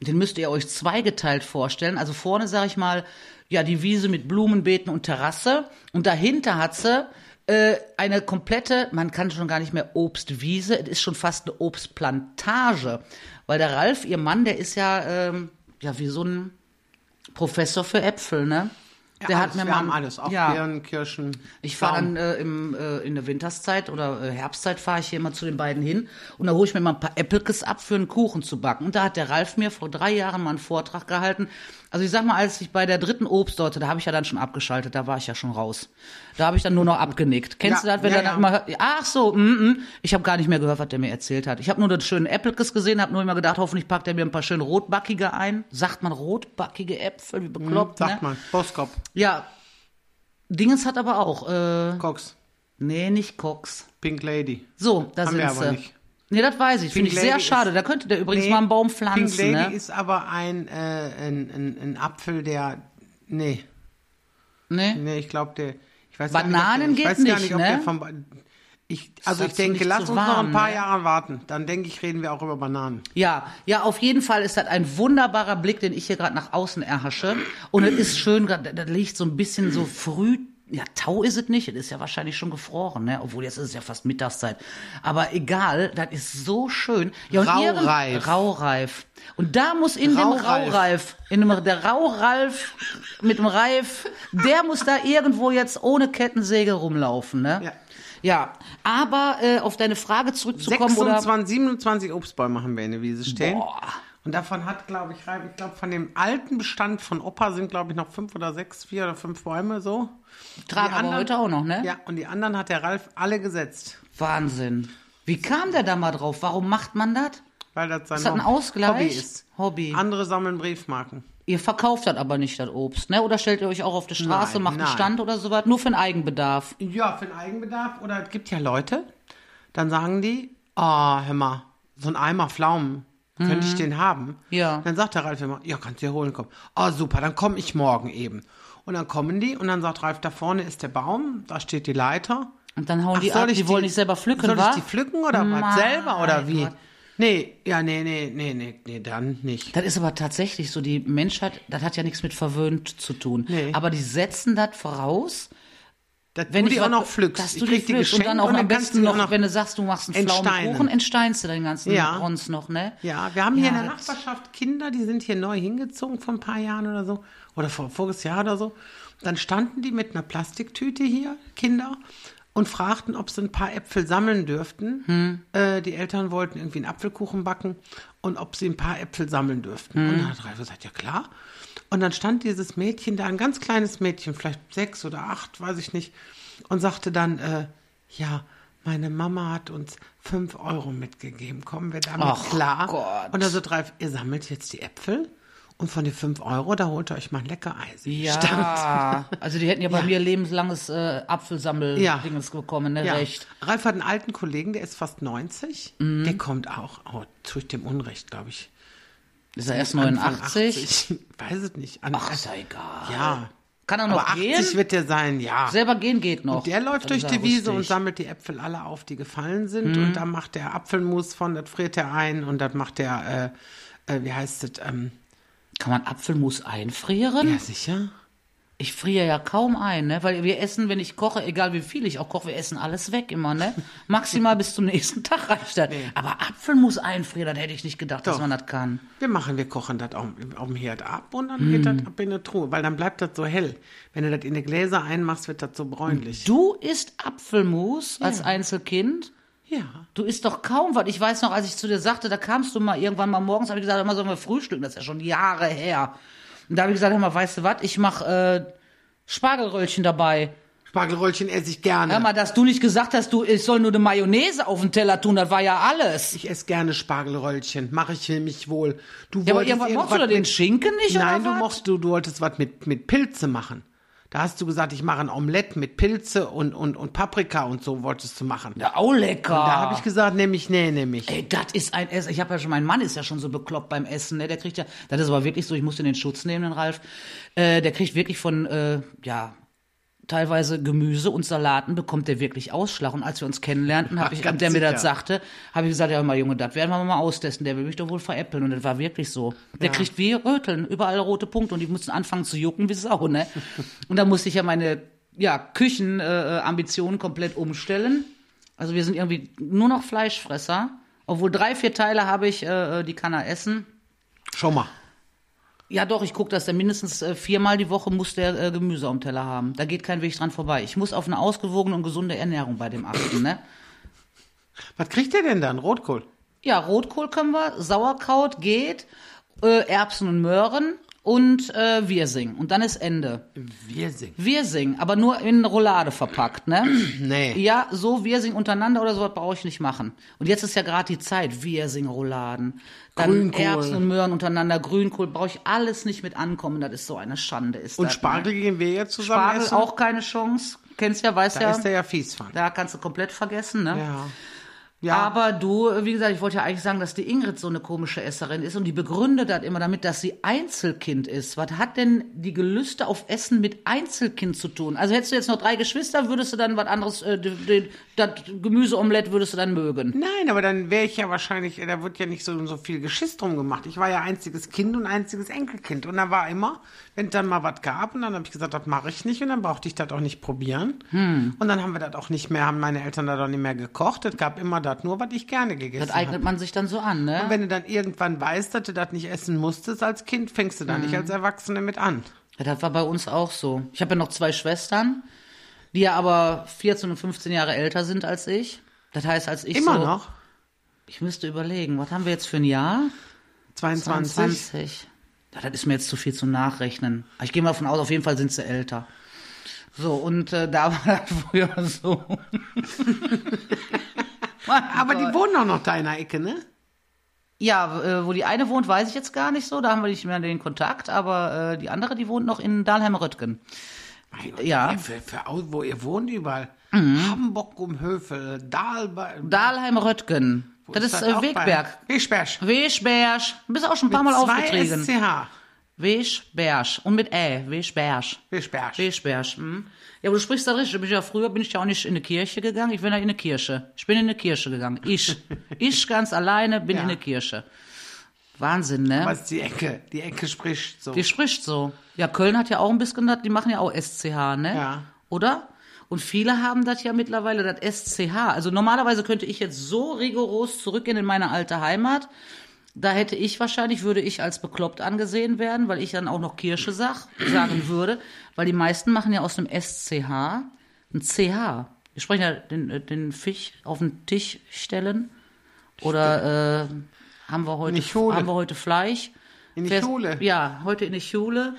Den müsst ihr euch zweigeteilt vorstellen. Also vorne, sage ich mal, ja, die Wiese mit Blumenbeeten und Terrasse. Und dahinter hat sie äh, eine komplette, man kann schon gar nicht mehr Obstwiese, es ist schon fast eine Obstplantage. Weil der Ralf, ihr Mann, der ist ja, ähm, ja wie so ein Professor für Äpfel, ne? Der alles, hat mir wir mal, haben alles, auch ja, Birnen, Kirschen. Ich fahre dann äh, im, äh, in der Winterszeit oder äh, Herbstzeit fahre ich hier immer zu den beiden hin und da hole ich mir mal ein paar Äppelkes ab für einen Kuchen zu backen. Und da hat der Ralf mir vor drei Jahren mal einen Vortrag gehalten. Also ich sag mal, als ich bei der dritten Obstsorte, da habe ich ja dann schon abgeschaltet, da war ich ja schon raus. Da habe ich dann nur noch abgenickt. Kennst Ja, du das, wenn ja, dann ja. immer hört, ach so, mm, mm. ich habe gar nicht mehr gehört, was der mir erzählt hat. Ich habe nur das schöne Äppelkes gesehen, habe nur immer gedacht, hoffentlich packt er mir ein paar schön rotbackige ein. Sagt man rotbackige Äpfel, wie bekloppt, Sagt ne? mal, Boskop, Ja. Dingens hat aber auch, äh, Cox, Nee, nicht Cox. Pink Lady. So, da Haben sind wir aber sie. nicht. Nee, das weiß ich. Finde ich Pink sehr schade. Da könnte der übrigens Nee, mal einen Baum Pink pflanzen, Lady ne? ist aber ein, äh, ein, ein, ein Apfel, der, nee, Nee? nee, ich glaube, der, ich weiß Bananen nicht, ob ich geht weiß gar nicht, nicht, ob ne? der vom, ich, also ich denke, lass uns noch warm, ein paar ne? Jahre warten. Dann denke ich, reden wir auch über Bananen. Ja, ja, auf jeden Fall ist das ein wunderbarer Blick, den ich hier gerade nach außen erhasche. Und es ist schön, da, da liegt so ein bisschen so früh. Ja, Tau ist es nicht, es ist ja wahrscheinlich schon gefroren, ne? Obwohl jetzt ist es ja fast Mittagszeit. Aber egal, das ist so schön. Ja, und ihren- Raureif. Raureif. Und da muss in dem Raureif. Raureif, in dem, der Rauralf mit dem Reif, der muss da irgendwo jetzt ohne Kettensäge rumlaufen, ne? Ja. Ja, aber äh, auf deine Frage zurückzukommen 26, oder 27 Obstbäume haben wir in der Wiese stehen. Boah. Und davon hat, glaube ich, ich glaube, von dem alten Bestand von Opa sind, glaube ich, noch fünf oder sechs, vier oder fünf Bäume so. tragen Die aber anderen- heute auch noch, ne? Ja, und die anderen hat der Ralf alle gesetzt. Wahnsinn. Wie kam der da mal drauf? Warum macht man das? Weil das sein das ein Hob- Ausgleich? Hobby ist. Hobby. Andere sammeln Briefmarken. Ihr verkauft das aber nicht, das Obst, ne? Oder stellt ihr euch auch auf die Straße, Nein, macht einen nein. Stand oder sowas? Nur für den Eigenbedarf. Ja, für den Eigenbedarf. Oder es gibt ja Leute, dann sagen die, oh, hör mal, so ein Eimer Pflaumen, könnte ich den haben? Mhm. Ja. Dann sagt der Ralf immer, ja, kannst du dir holen, komm. Oh, super, dann komme ich morgen eben. Und dann kommen die und dann sagt Ralf, da vorne ist der Baum, da steht die Leiter. Und dann hauen Ach, die ab, ich die wollen nicht selber pflücken, Soll wa? ich die pflücken oder was? Selber oder wie? Gott. Nee, ja, nee, nee, nee, nee, nee, dann nicht. Das ist aber tatsächlich so, die Menschheit, das hat ja nichts mit verwöhnt zu tun. Nee. Aber die setzen das voraus, Das wenn du die ich auch noch pflückst. Dass Ich du krieg die pflückst und dann auch am kannst du besten noch, noch wenn du sagst, du machst einen. Pflaumenkuchen, entsteinst du den ganzen Ja. Rons noch, ne? Ja, wir haben hier in der Nachbarschaft Kinder, die sind hier neu hingezogen vor ein paar Jahren oder so. Oder vor, voriges Jahr oder so. Dann standen die mit einer Plastiktüte hier, Kinder, und fragten, ob sie ein paar Äpfel sammeln dürften. Hm. Äh, die Eltern wollten irgendwie einen Apfelkuchen backen und ob sie ein paar Äpfel sammeln dürften. Hm. Und dann hat Ralf gesagt, ja klar. Und dann stand dieses Mädchen da, ein ganz kleines Mädchen, vielleicht sechs oder acht, weiß ich nicht, und sagte dann, äh, ja, meine Mama hat uns fünf Euro mitgegeben. Kommen wir damit Ach klar? Gott. Und also Ralf, ihr sammelt jetzt die Äpfel und von den fünf Euro, da holt ihr euch mal ein Leckereis. Ja, *laughs* also die hätten ja bei Ja. mir lebenslanges äh, Apfelsammel-Dinges bekommen, ne? Ja. Recht. Ralf hat einen alten Kollegen, der ist fast 90. Mhm. Der kommt auch, oh, tue ich dem Unrecht, glaube ich. Ist er erst Anfang 89? 80. Weiß es nicht. An, Ach, ist ja egal. ja. Kann er noch Aber 80 gehen? wird der sein, ja. Selber gehen geht noch. Und der läuft Das durch die ja Wiese und sammelt die Äpfel alle auf, die gefallen sind. Mhm. Und da macht der Apfelmus von, das friert er ein und das macht der, äh, äh, wie heißt es, ähm, Kann man Apfelmus einfrieren? ja sicher. Ich friere ja kaum ein, ne? Weil wir essen, wenn ich koche, egal wie viel ich auch koche, wir essen alles weg immer, ne? *laughs* Maximal bis zum nächsten Tag reicht das. Aber Apfelmus einfrieren, das hätte ich nicht gedacht, dass Doch. man das kann. Wir machen, wir kochen das auf, auf dem Herd ab und dann Mhm. geht das ab in eine Truhe, weil dann bleibt das so hell. Wenn du das in die Gläser einmachst, wird das so bräunlich. Du isst Apfelmus als Einzelkind? Ja. Du isst doch kaum was. Ich weiß noch, als ich zu dir sagte, da kamst du mal irgendwann mal morgens, habe ich gesagt, immer sollen wir frühstücken, das ist ja schon Jahre her. Und da habe ich gesagt, hör mal, weißt du was, ich mache äh, Spargelröllchen dabei. Spargelröllchen esse ich gerne. Hör mal, dass du nicht gesagt hast, du, ich soll nur eine Mayonnaise auf den Teller tun, das war ja alles. ich esse gerne Spargelröllchen. Mache ich mich wohl. Du Ja, aber wolltest irgendwann mochtest du den Schinken nicht, Nein, oder du was? mochtest, du, du wolltest was mit, mit Pilze machen. Da hast du gesagt, ich mache ein Omelett mit Pilze und, und, und Paprika und so wolltest du machen. Ja, auch lecker. Da habe ich gesagt, nehme ich, nee, nehme ich. Ey, das ist ein Essen. Ich habe ja schon, mein Mann ist ja schon so bekloppt beim Essen, ne? Der kriegt ja, das ist aber wirklich so, ich muss den in Schutz nehmen, den Ralf. Äh, der kriegt wirklich von, äh, ja, teilweise Gemüse und Salaten bekommt der wirklich Ausschlag. Und als wir uns kennenlernten, hab ich, und der mir das sagte, habe ich gesagt, ja mal Junge, das werden wir mal austesten. Der will mich doch wohl veräppeln. Und das war wirklich so. Der kriegt wie Röteln, überall rote Punkte und die mussten anfangen zu jucken wie Sau, ne? Und da musste ich ja meine, ja, Küchenambitionen äh, Ambitionen komplett umstellen. Also wir sind irgendwie nur noch Fleischfresser. Obwohl drei, vier Teile habe ich, äh, die kann er essen. Schau mal. Ja, doch, ich gucke, dass der mindestens äh, viermal die Woche muss der äh, Gemüse am Teller haben. Da geht kein Weg dran vorbei. Ich muss auf eine ausgewogene und gesunde Ernährung bei dem achten, ne? Was kriegt der denn dann? Rotkohl? Ja, Rotkohl können wir, Sauerkraut geht, äh, Erbsen und Möhren und äh, Wirsing. Und dann ist Ende. Wirsing. Wirsing, aber nur in Roulade verpackt, ne? *clears throat* Nee. Ja, so Wirsing untereinander oder sowas brauche ich nicht machen. Und jetzt ist ja gerade die Zeit, Wirsing-Rouladen. Dann Grünkohl. Erbsen und Möhren untereinander, Grünkohl, brauche ich alles nicht mit ankommen. Das ist so eine Schande. Ist Und das, Spargel Ne? gehen wir jetzt zusammen Spargel essen? auch keine Chance. Kennst ja, weißt Da ja. ist der ja fies von. Da kannst du komplett vergessen, ne? Ja. Ja. Aber du, wie gesagt, ich wollte ja eigentlich sagen, dass die Ingrid so eine komische Esserin ist und die begründet das immer damit, dass sie Einzelkind ist. Was hat denn die Gelüste auf Essen mit Einzelkind zu tun? Also hättest du jetzt noch drei Geschwister, würdest du dann was anderes, äh, das Gemüseomelett würdest du dann mögen. Nein, aber dann wäre ich ja wahrscheinlich, da wird ja nicht so, so viel Geschiss drum gemacht. Ich war ja einziges Kind und einziges Enkelkind. Und da war immer, wenn dann mal was gab, und dann habe ich gesagt, das mache ich nicht und dann brauchte ich das auch nicht probieren. Hm. Und dann haben wir das auch nicht mehr, haben meine Eltern da auch nicht mehr gekocht. Es gab immer das nur, was ich gerne gegessen Das eignet habe. man sich dann so an, ne? Und wenn du dann irgendwann weißt, dass du das nicht essen musstest als Kind, fängst du da Hm. nicht als Erwachsene mit an. Ja, das war bei uns auch so. Ich habe ja noch zwei Schwestern, die ja aber 14 und 15 Jahre älter sind als ich. Das heißt, als ich Immer so, noch? Ich müsste überlegen, was haben wir jetzt für ein Jahr? 22. 22. Ja, das ist mir jetzt zu viel zum Nachrechnen. Ich gehe mal davon aus, auf jeden Fall sind sie älter. So, und äh, da war das *laughs* früher so. *laughs* *laughs* Aber die wohnen auch noch da in der Ecke, ne? Ja, äh, wo die eine wohnt, weiß ich jetzt gar nicht so. Da haben wir nicht mehr den Kontakt. Aber äh, die andere, die wohnt noch in Dahlheim-Röttgen. Ja. Mhm. Für, für, wo ihr wohnt überall. Hamburg um Höfe, Dahl, Dahlheim-Röttgen. Das ist, das äh, bei- Wegberg. Wegberg. Weschberg. Du bist auch schon ein paar Mal Zwei aufgetreten. SCH. Weschberg. Und mit Ä. Weschberg. Wegberg. Weschberg. Hm. Ja, aber du sprichst da richtig. Ich bin ja früher bin ich ja auch nicht in eine Kirche gegangen. Ich bin ja in eine Kirche. Ich bin in eine Kirche gegangen. Ich. *laughs* ich ganz alleine bin Ja. in eine Kirche. Wahnsinn, ne? Was die Ecke, die Ecke spricht so. Die spricht so. Ja, Köln hat ja auch ein bisschen das, die machen ja auch SCH, ne? Ja. Oder? Und viele haben das ja mittlerweile, das SCH. Also normalerweise könnte ich jetzt so rigoros zurückgehen in meine alte Heimat. Da hätte ich wahrscheinlich, würde ich als bekloppt angesehen werden, weil ich dann auch noch Kirche sag, sagen würde. Weil die meisten machen ja aus dem SCH ein CH. Wir sprechen ja den, äh, den Fisch auf den Tisch stellen. Oder äh, haben wir heute haben wir heute Fleisch? In die Schule. Ja, heute in die Schule.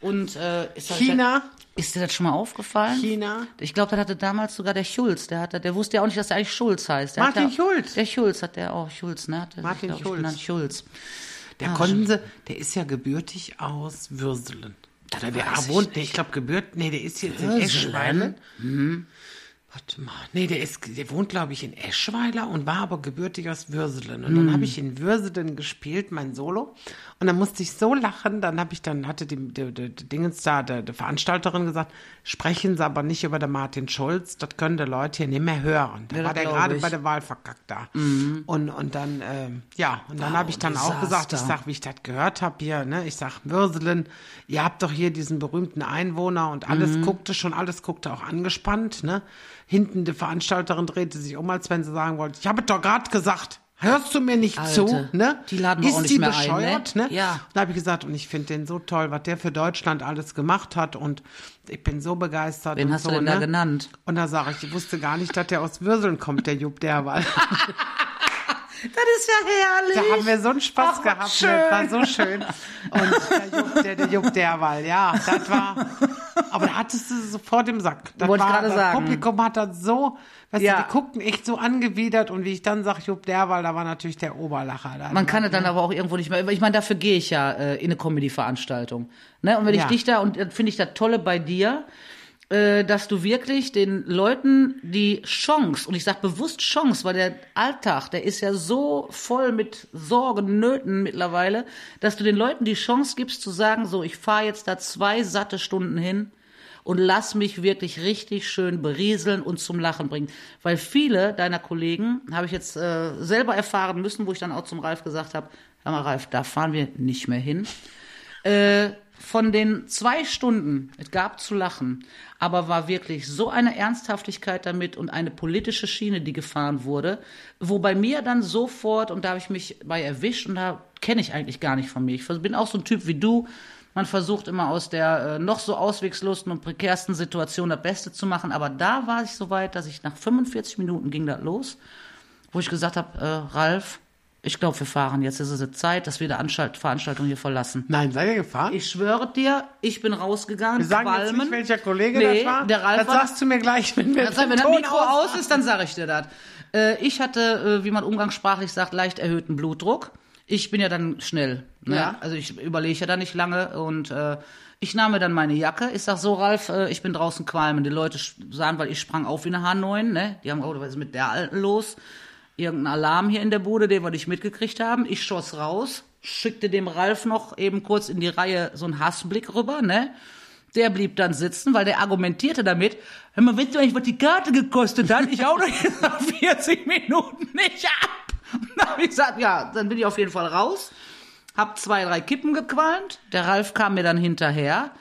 Und äh, ist, das- China. Ist dir das schon mal aufgefallen? China. Ich glaube, das hatte damals sogar der Schulz. Der, hatte, der wusste ja auch nicht, dass er eigentlich Schulz heißt. Der Martin Schulz. Der Schulz hat der auch. Schulz, ne? Hat der Martin sich, glaub ich, Schulz. genannt. Schulz. Der konnten sie, der ist ja gebürtig aus Würselen. Oder der ich wohnt, ich glaube gebürt, nee, der ist jetzt in? Eschweiler. Warte mal, nee, der ist, der wohnt glaube ich in Eschweiler und war aber gebürtig aus Würselen. Und dann habe ich in Würselen gespielt, mein Solo. Und dann musste ich so lachen, dann habe ich dann, hatte die, die, die, die Dingens da, der, der Veranstalterin gesagt, sprechen Sie aber nicht über den Martin Schulz, das können die Leute hier nicht mehr hören. Da Ja, war der gerade bei der Wahl verkackt da. Und, und dann, ähm, ja, und dann habe ich dann auch gesagt, ich Desaster. sag, wie ich das gehört habe hier, ne, ich sag, Würselen, ihr habt doch hier diesen berühmten Einwohner und alles Mhm. guckte schon, alles guckte auch angespannt, ne. Hinten die Veranstalterin drehte sich um, als wenn sie sagen wollte, ich habe es doch gerade gesagt. Hörst du mir nicht Alte, zu, ne? die laden wir Ist auch nicht die mehr ein, bescheuert, ne? ne? Ja. Da habe ich gesagt, und ich finde den so toll, was der für Deutschland alles gemacht hat und ich bin so begeistert. Wen und hast so, du denn ne? da genannt? Und da sage ich, ich wusste gar nicht, dass der aus Würseln kommt, der Jupp Derwal. *laughs* Das ist ja herrlich. Da haben wir so einen Spaß Ach, gehabt. schön. Ne? Das war so schön. Und der Jupp, der, der Jupp Derwal, ja, das war. Aber da hattest du sofort im Sack. Das Wollte ich war, gerade das sagen. Publikum hat das so, weißt Ja. du, die guckten echt so angewidert und wie ich dann sag, Jupp Derwal, da war natürlich der Oberlacher. Da Man kann es dann aber auch irgendwo nicht mehr. Ich meine, dafür gehe ich ja äh, in eine Comedy-Veranstaltung. Ne? Und wenn ich Ja. dich da, und das finde ich das Tolle bei dir, äh, dass du wirklich den Leuten die Chance, und ich sage bewusst Chance, weil der Alltag, der ist ja so voll mit Sorgen, Nöten mittlerweile, dass du den Leuten die Chance gibst zu sagen, so, ich fahre jetzt da zwei satte Stunden hin und lass mich wirklich richtig schön berieseln und zum Lachen bringen. Weil viele deiner Kollegen, habe ich jetzt äh, selber erfahren müssen, wo ich dann auch zum Ralf gesagt habe, hör mal Ralf, da fahren wir nicht mehr hin. Äh, von den zwei Stunden, es gab zu lachen, aber war wirklich so eine Ernsthaftigkeit damit und eine politische Schiene, die gefahren wurde, wo bei mir dann sofort, und da habe ich mich bei erwischt und da kenne ich eigentlich gar nicht von mir. Ich bin auch so ein Typ wie du. Man versucht immer aus der äh, noch so auswegslosen und prekärsten Situation das Beste zu machen. Aber da war ich so weit, dass ich nach 45 Minuten ging das los, wo ich gesagt habe, äh, Ralf, ich glaube, wir fahren jetzt. Es ist Zeit, dass wir die Anstalt Veranstaltung hier verlassen. Nein, seid ihr gefahren? Ich schwöre dir, ich bin rausgegangen. wir sagen jetzt qualmen. nicht, welcher Kollege Nee, das war. der Ralf das war- sagst du mir gleich, wenn wir Das wenn das Mikro aus ist, dann sage ich dir das. Äh, ich hatte, äh, wie man umgangssprachlich sagt, leicht erhöhten Blutdruck. Ich bin ja dann schnell. Ne? Ja. Also ich überlege ja da nicht lange und äh, ich nahm mir dann meine Jacke. Ich sag so, Ralf, äh, ich bin draußen qualmen. Die Leute sahen, weil ich sprang auf wie eine H9. Ne? Die haben gesagt, was ist mit der Alten los? Irgendein Alarm hier in der Bude, den wir nicht mitgekriegt haben. Ich schoss raus, schickte dem Ralf noch eben kurz in die Reihe so einen Hassblick rüber, ne? Der blieb dann sitzen, weil der argumentierte damit, hör mal, weißt du eigentlich, was die Karte gekostet hat? Ich hau doch jetzt nach *laughs* 40 Minuten nicht ab. *laughs* Und dann habe ich gesagt, ja, dann bin ich auf jeden Fall raus. Hab zwei, drei Kippen gequalmt. Der Ralf kam mir dann hinterher.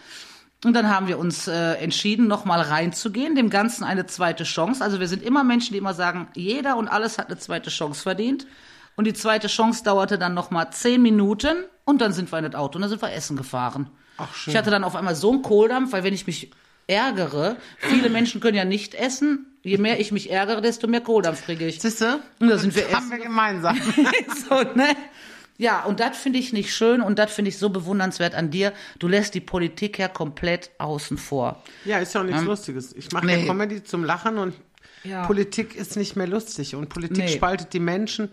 Und dann haben wir uns äh, entschieden, nochmal reinzugehen, dem Ganzen eine zweite Chance. Also wir sind immer Menschen, die immer sagen, jeder und alles hat eine zweite Chance verdient. Und die zweite Chance dauerte dann nochmal zehn Minuten und dann sind wir in das Auto und dann sind wir essen gefahren. Ach, schön. Ich hatte dann auf einmal so einen Kohldampf, weil wenn ich mich ärgere, viele Menschen können ja nicht essen. Je mehr ich mich ärgere, desto mehr Kohldampf kriege ich. Siehste? Und da sind wir haben wir gemeinsam. *laughs* *laughs* so, ne? Ja, und das finde ich nicht schön und das finde ich so bewundernswert an dir. Du lässt die Politik ja komplett außen vor. Ja, ist ja auch nichts Lustiges. Ich mache Nee. ja Comedy zum Lachen und Ja. Politik ist nicht mehr lustig und Politik Nee. spaltet die Menschen.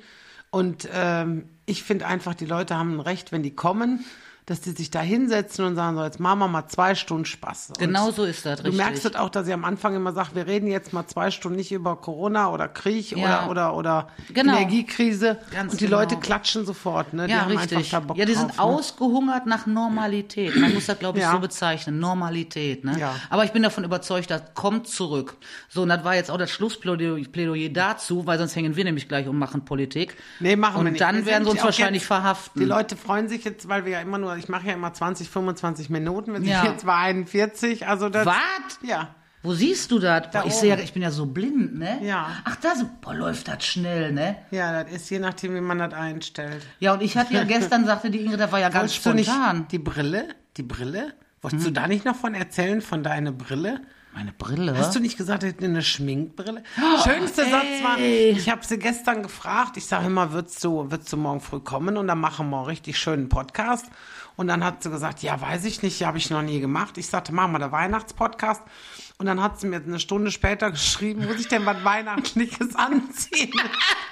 Und ähm, ich finde einfach, die Leute haben ein Recht, wenn die kommen, dass die sich da hinsetzen und sagen, so, jetzt machen wir mal zwei Stunden Spaß. Und Genau so ist das, Du richtig. merkst das auch, dass ich am Anfang immer sage, wir reden jetzt mal zwei Stunden nicht über Corona oder Krieg Ja. oder, oder, oder Genau. Energiekrise. Ganz und die genau. Leute klatschen sofort. Ne? Die Ja, haben richtig. ja, die sind ne? ausgehungert nach Normalität. Man muss das, glaube ich, Ja. so bezeichnen. Normalität. Ne? Ja. Aber ich bin davon überzeugt, das kommt zurück. So, und das war jetzt auch das Schlussplädoyer Plädoyer dazu, weil sonst hängen wir nämlich gleich und machen Politik. Nee, machen und wir nicht. dann Wir werden sie uns wahrscheinlich jetzt- verhaften. Die Leute freuen sich jetzt, weil wir ja immer nur, ich mache ja immer 20, 25 Minuten, wir sind Ja. jetzt bei 41, also das. Was? Ja. Wo siehst du das? Da Boah, ich sehe ja, ich bin ja so blind, ne? Ja. Ach, da boah, läuft das schnell, ne? Ja, das ist je nachdem, wie man das einstellt. Ja, und ich hatte ja gestern, sagte die Ingrid, das war ja ganz du nicht spontan. die Brille? Die Brille? Wolltest du da nicht noch von erzählen, von deiner Brille? Meine Brille. Hast du nicht gesagt, er hätte eine Schminkbrille? Schönster Satz war, ich habe sie gestern gefragt, ich sage immer, würdest du, würdest du morgen früh kommen und dann machen wir einen richtig schönen Podcast? Und dann hat sie gesagt, ja, weiß ich nicht, habe ich noch nie gemacht. Ich sagte, machen wir den Weihnachtspodcast. Und dann hat sie mir eine Stunde später geschrieben, muss ich denn was Weihnachtliches *laughs* anziehen?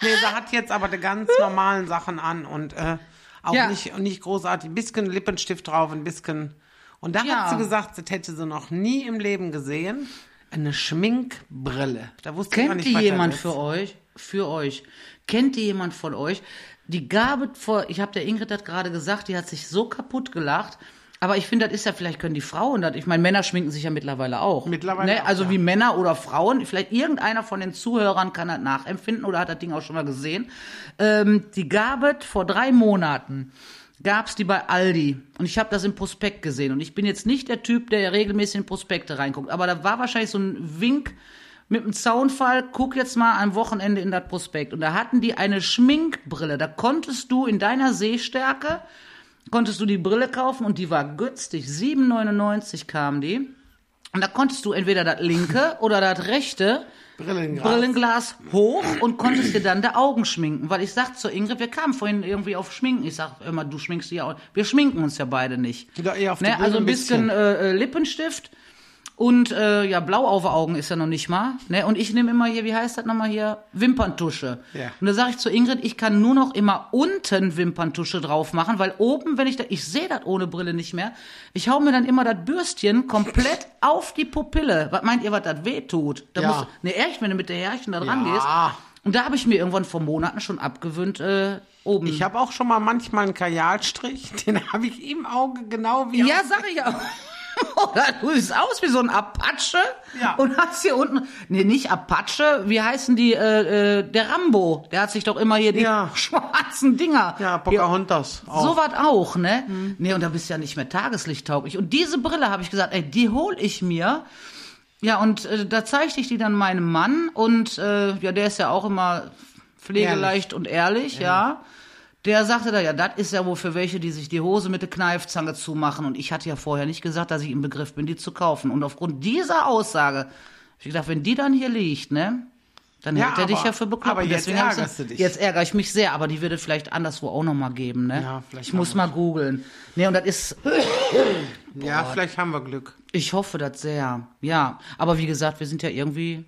nee, sie hat jetzt aber die ganz normalen Sachen an und äh, auch Ja. nicht, nicht großartig. Ein bisschen Lippenstift drauf, ein bisschen. Und da Ja. hat sie gesagt, das hätte sie noch nie im Leben gesehen. Eine Schminkbrille. Da wusste ich Kennt nicht, die jemand für euch? Für euch. Kennt die jemand von euch? Die Gabe vor, ich habe der Ingrid das gerade gesagt, die hat sich so kaputt gelacht. Aber ich finde, das ist ja, vielleicht können die Frauen das. Ich meine, Männer schminken sich ja mittlerweile auch. Mittlerweile ne? auch, Also ja. wie Männer oder Frauen. Vielleicht irgendeiner von den Zuhörern kann das nachempfinden oder hat das Ding auch schon mal gesehen. Ähm, die Gabe vor drei Monaten gab's die bei Aldi. Und ich habe das im Prospekt gesehen. Und ich bin jetzt nicht der Typ, der regelmäßig in Prospekte reinguckt. Aber da war wahrscheinlich so ein Wink mit einem Zaunfall, guck jetzt mal am Wochenende in das Prospekt. Und da hatten die eine Schminkbrille. Da konntest du in deiner Sehstärke, konntest du die Brille kaufen und die war günstig. 7,99 kam die. Und da konntest du entweder das linke oder das rechte Brillenglas. Brillenglas hoch und konntest dir dann die Augen schminken. Weil ich sag zur Ingrid, wir kamen vorhin irgendwie auf Schminken. Ich sag immer, du schminkst dich ja auch. Wir schminken uns ja beide nicht. Ja, eher auf die ne? Brille Also ein ein bisschen, äh, äh, Lippenstift und äh, ja, blau auf Augen ist ja noch nicht mal. Ne? Und ich nehme immer hier, wie heißt das nochmal hier? Wimperntusche. Ja. Und da sage ich zu Ingrid, ich kann nur noch immer unten Wimperntusche drauf machen, weil oben, wenn ich da, ich sehe das ohne Brille nicht mehr. Ich hau mir dann immer das Bürstchen komplett *laughs* auf die Pupille. Was meint ihr, was das weh tut? Da Ja. muss, ne, echt, wenn du mit der Härchen da dran Ja. gehst. Und da habe ich mir irgendwann vor Monaten schon abgewöhnt, äh, oben. Ich habe auch schon mal manchmal einen Kajalstrich, *laughs* den habe ich im Auge genau wie Ja, sag ich auch. *laughs* Oder du siehst aus wie so ein Apache Ja. und hast hier unten, nee, nicht Apache, wie heißen die, äh, äh, der Rambo, der hat sich doch immer hier die Ja. *laughs* schwarzen Dinger. Ja, Pocahontas. So was auch, ne? Nee, und da bist du ja nicht mehr tageslichttauglich. Und diese Brille habe ich gesagt, ey, die hol ich mir. Ja, und äh, da zeigte ich die dann meinem Mann und äh, ja, der ist ja auch immer pflegeleicht und ehrlich, ja. Der sagte da, ja, das ist ja wohl für welche, die sich die Hose mit der Kneifzange zumachen. Und ich hatte ja vorher nicht gesagt, dass ich im Begriff bin, die zu kaufen. Und aufgrund dieser Aussage, hab ich gedacht, wenn die dann hier liegt, ne, dann Ja, hält er dich ja für bekloppt. aber jetzt ärgerst du dich. Jetzt ärgere ich mich sehr, aber die wird es vielleicht anderswo auch noch mal geben, ne? Ja, vielleicht ich muss mal googeln. Ne, und das ist, Ja, vielleicht haben wir Glück. ich hoffe das sehr. Ja, aber wie gesagt, wir sind ja irgendwie,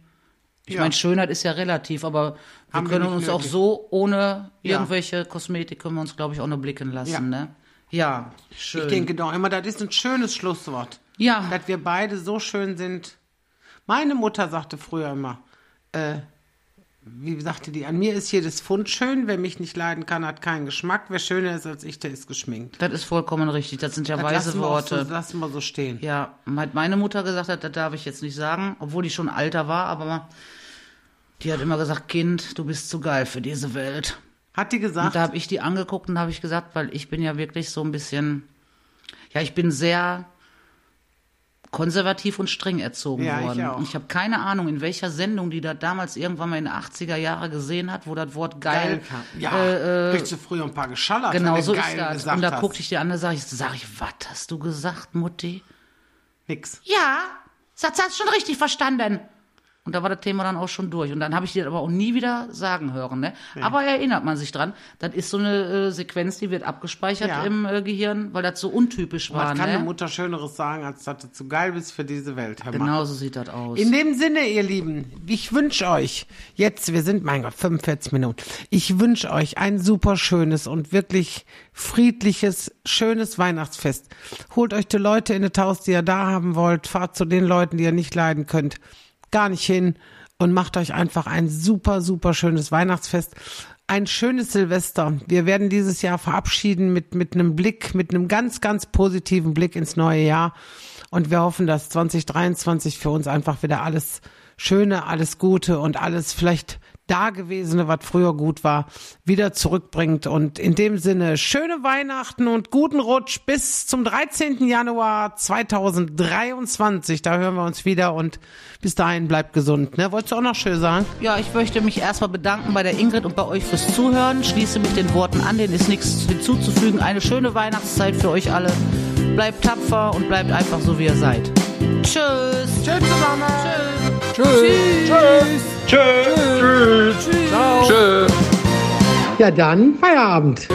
ich Ja. meine, Schönheit ist ja relativ, aber wir Haben wir können nicht uns auch nötig. so ohne Ja. irgendwelche Kosmetik können wir uns, glaube ich, auch noch blicken lassen, Ja. ne? Ja, schön. Ich denke doch immer, das ist ein schönes Schlusswort. Ja. Dass wir beide so schön sind. Meine Mutter sagte früher immer, äh, wie sagte die, an mir ist jedes Pfund schön, wer mich nicht leiden kann, hat keinen Geschmack, wer schöner ist als ich, der ist geschminkt. Das ist vollkommen richtig. Das sind ja Das weise lassen Worte. So, lassen wir so stehen. Ja, hat meine Mutter gesagt hat, das darf ich jetzt nicht sagen, obwohl die schon alter war, aber die hat immer gesagt, Kind, du bist zu geil für diese Welt. Hat die gesagt? Und da habe ich die angeguckt und habe ich gesagt, weil ich bin ja wirklich so ein bisschen, ja, ich bin sehr konservativ und streng erzogen Ja, ich worden. auch. Und ich habe keine Ahnung, in welcher Sendung die da damals irgendwann mal in den 80er Jahre gesehen hat, wo das Wort geil, kam. Ja, äh, kriegst du früher ein paar geschallert, genau so ist geil das. Und da guckte ich die an, da sag ich, sag ich, was hast du gesagt, Mutti? Nix. Ja, das hast du schon richtig verstanden. Und da war das Thema dann auch schon durch. Und dann habe ich dir aber auch nie wieder sagen hören. Ne? Aber erinnert man sich dran, das ist so eine äh, Sequenz, die wird abgespeichert Ja. im äh, Gehirn, weil das so untypisch war. Was kann ne? eine Mutter Schöneres sagen, als dass du zu geil bist für diese Welt? Mal. Genau so sieht das aus. In dem Sinne, ihr Lieben, ich wünsche euch jetzt, wir sind, mein Gott, 45 Minuten. Ich wünsche euch ein super schönes und wirklich friedliches, schönes Weihnachtsfest. Holt euch die Leute in das Haus, die ihr da haben wollt. Fahrt zu den Leuten, die ihr nicht leiden könnt. Gar nicht hin und macht euch einfach ein super, super schönes Weihnachtsfest. Ein schönes Silvester. Wir werden dieses Jahr verabschieden mit, mit einem Blick, mit einem ganz, ganz positiven Blick ins neue Jahr. Und wir hoffen, dass 2023 für uns einfach wieder alles Schöne, alles Gute und alles vielleicht Dagewesene, was früher gut war, wieder zurückbringt. Und in dem Sinne, schöne Weihnachten und guten Rutsch bis zum 13. Januar 2023. Da hören wir uns wieder und bis dahin bleibt gesund. Ne? Wolltest du auch noch schön sagen? Ja, ich möchte mich erstmal bedanken bei der Ingrid und bei euch fürs Zuhören. Schließe mit den Worten an, denen ist nichts hinzuzufügen. Eine schöne Weihnachtszeit für euch alle. Bleibt tapfer und bleibt einfach so, wie ihr seid. Tschüss. Tschüss zusammen. Tschüss. Tschüss. Tschüss. Ciao. Tschüss. Ja, dann Feierabend.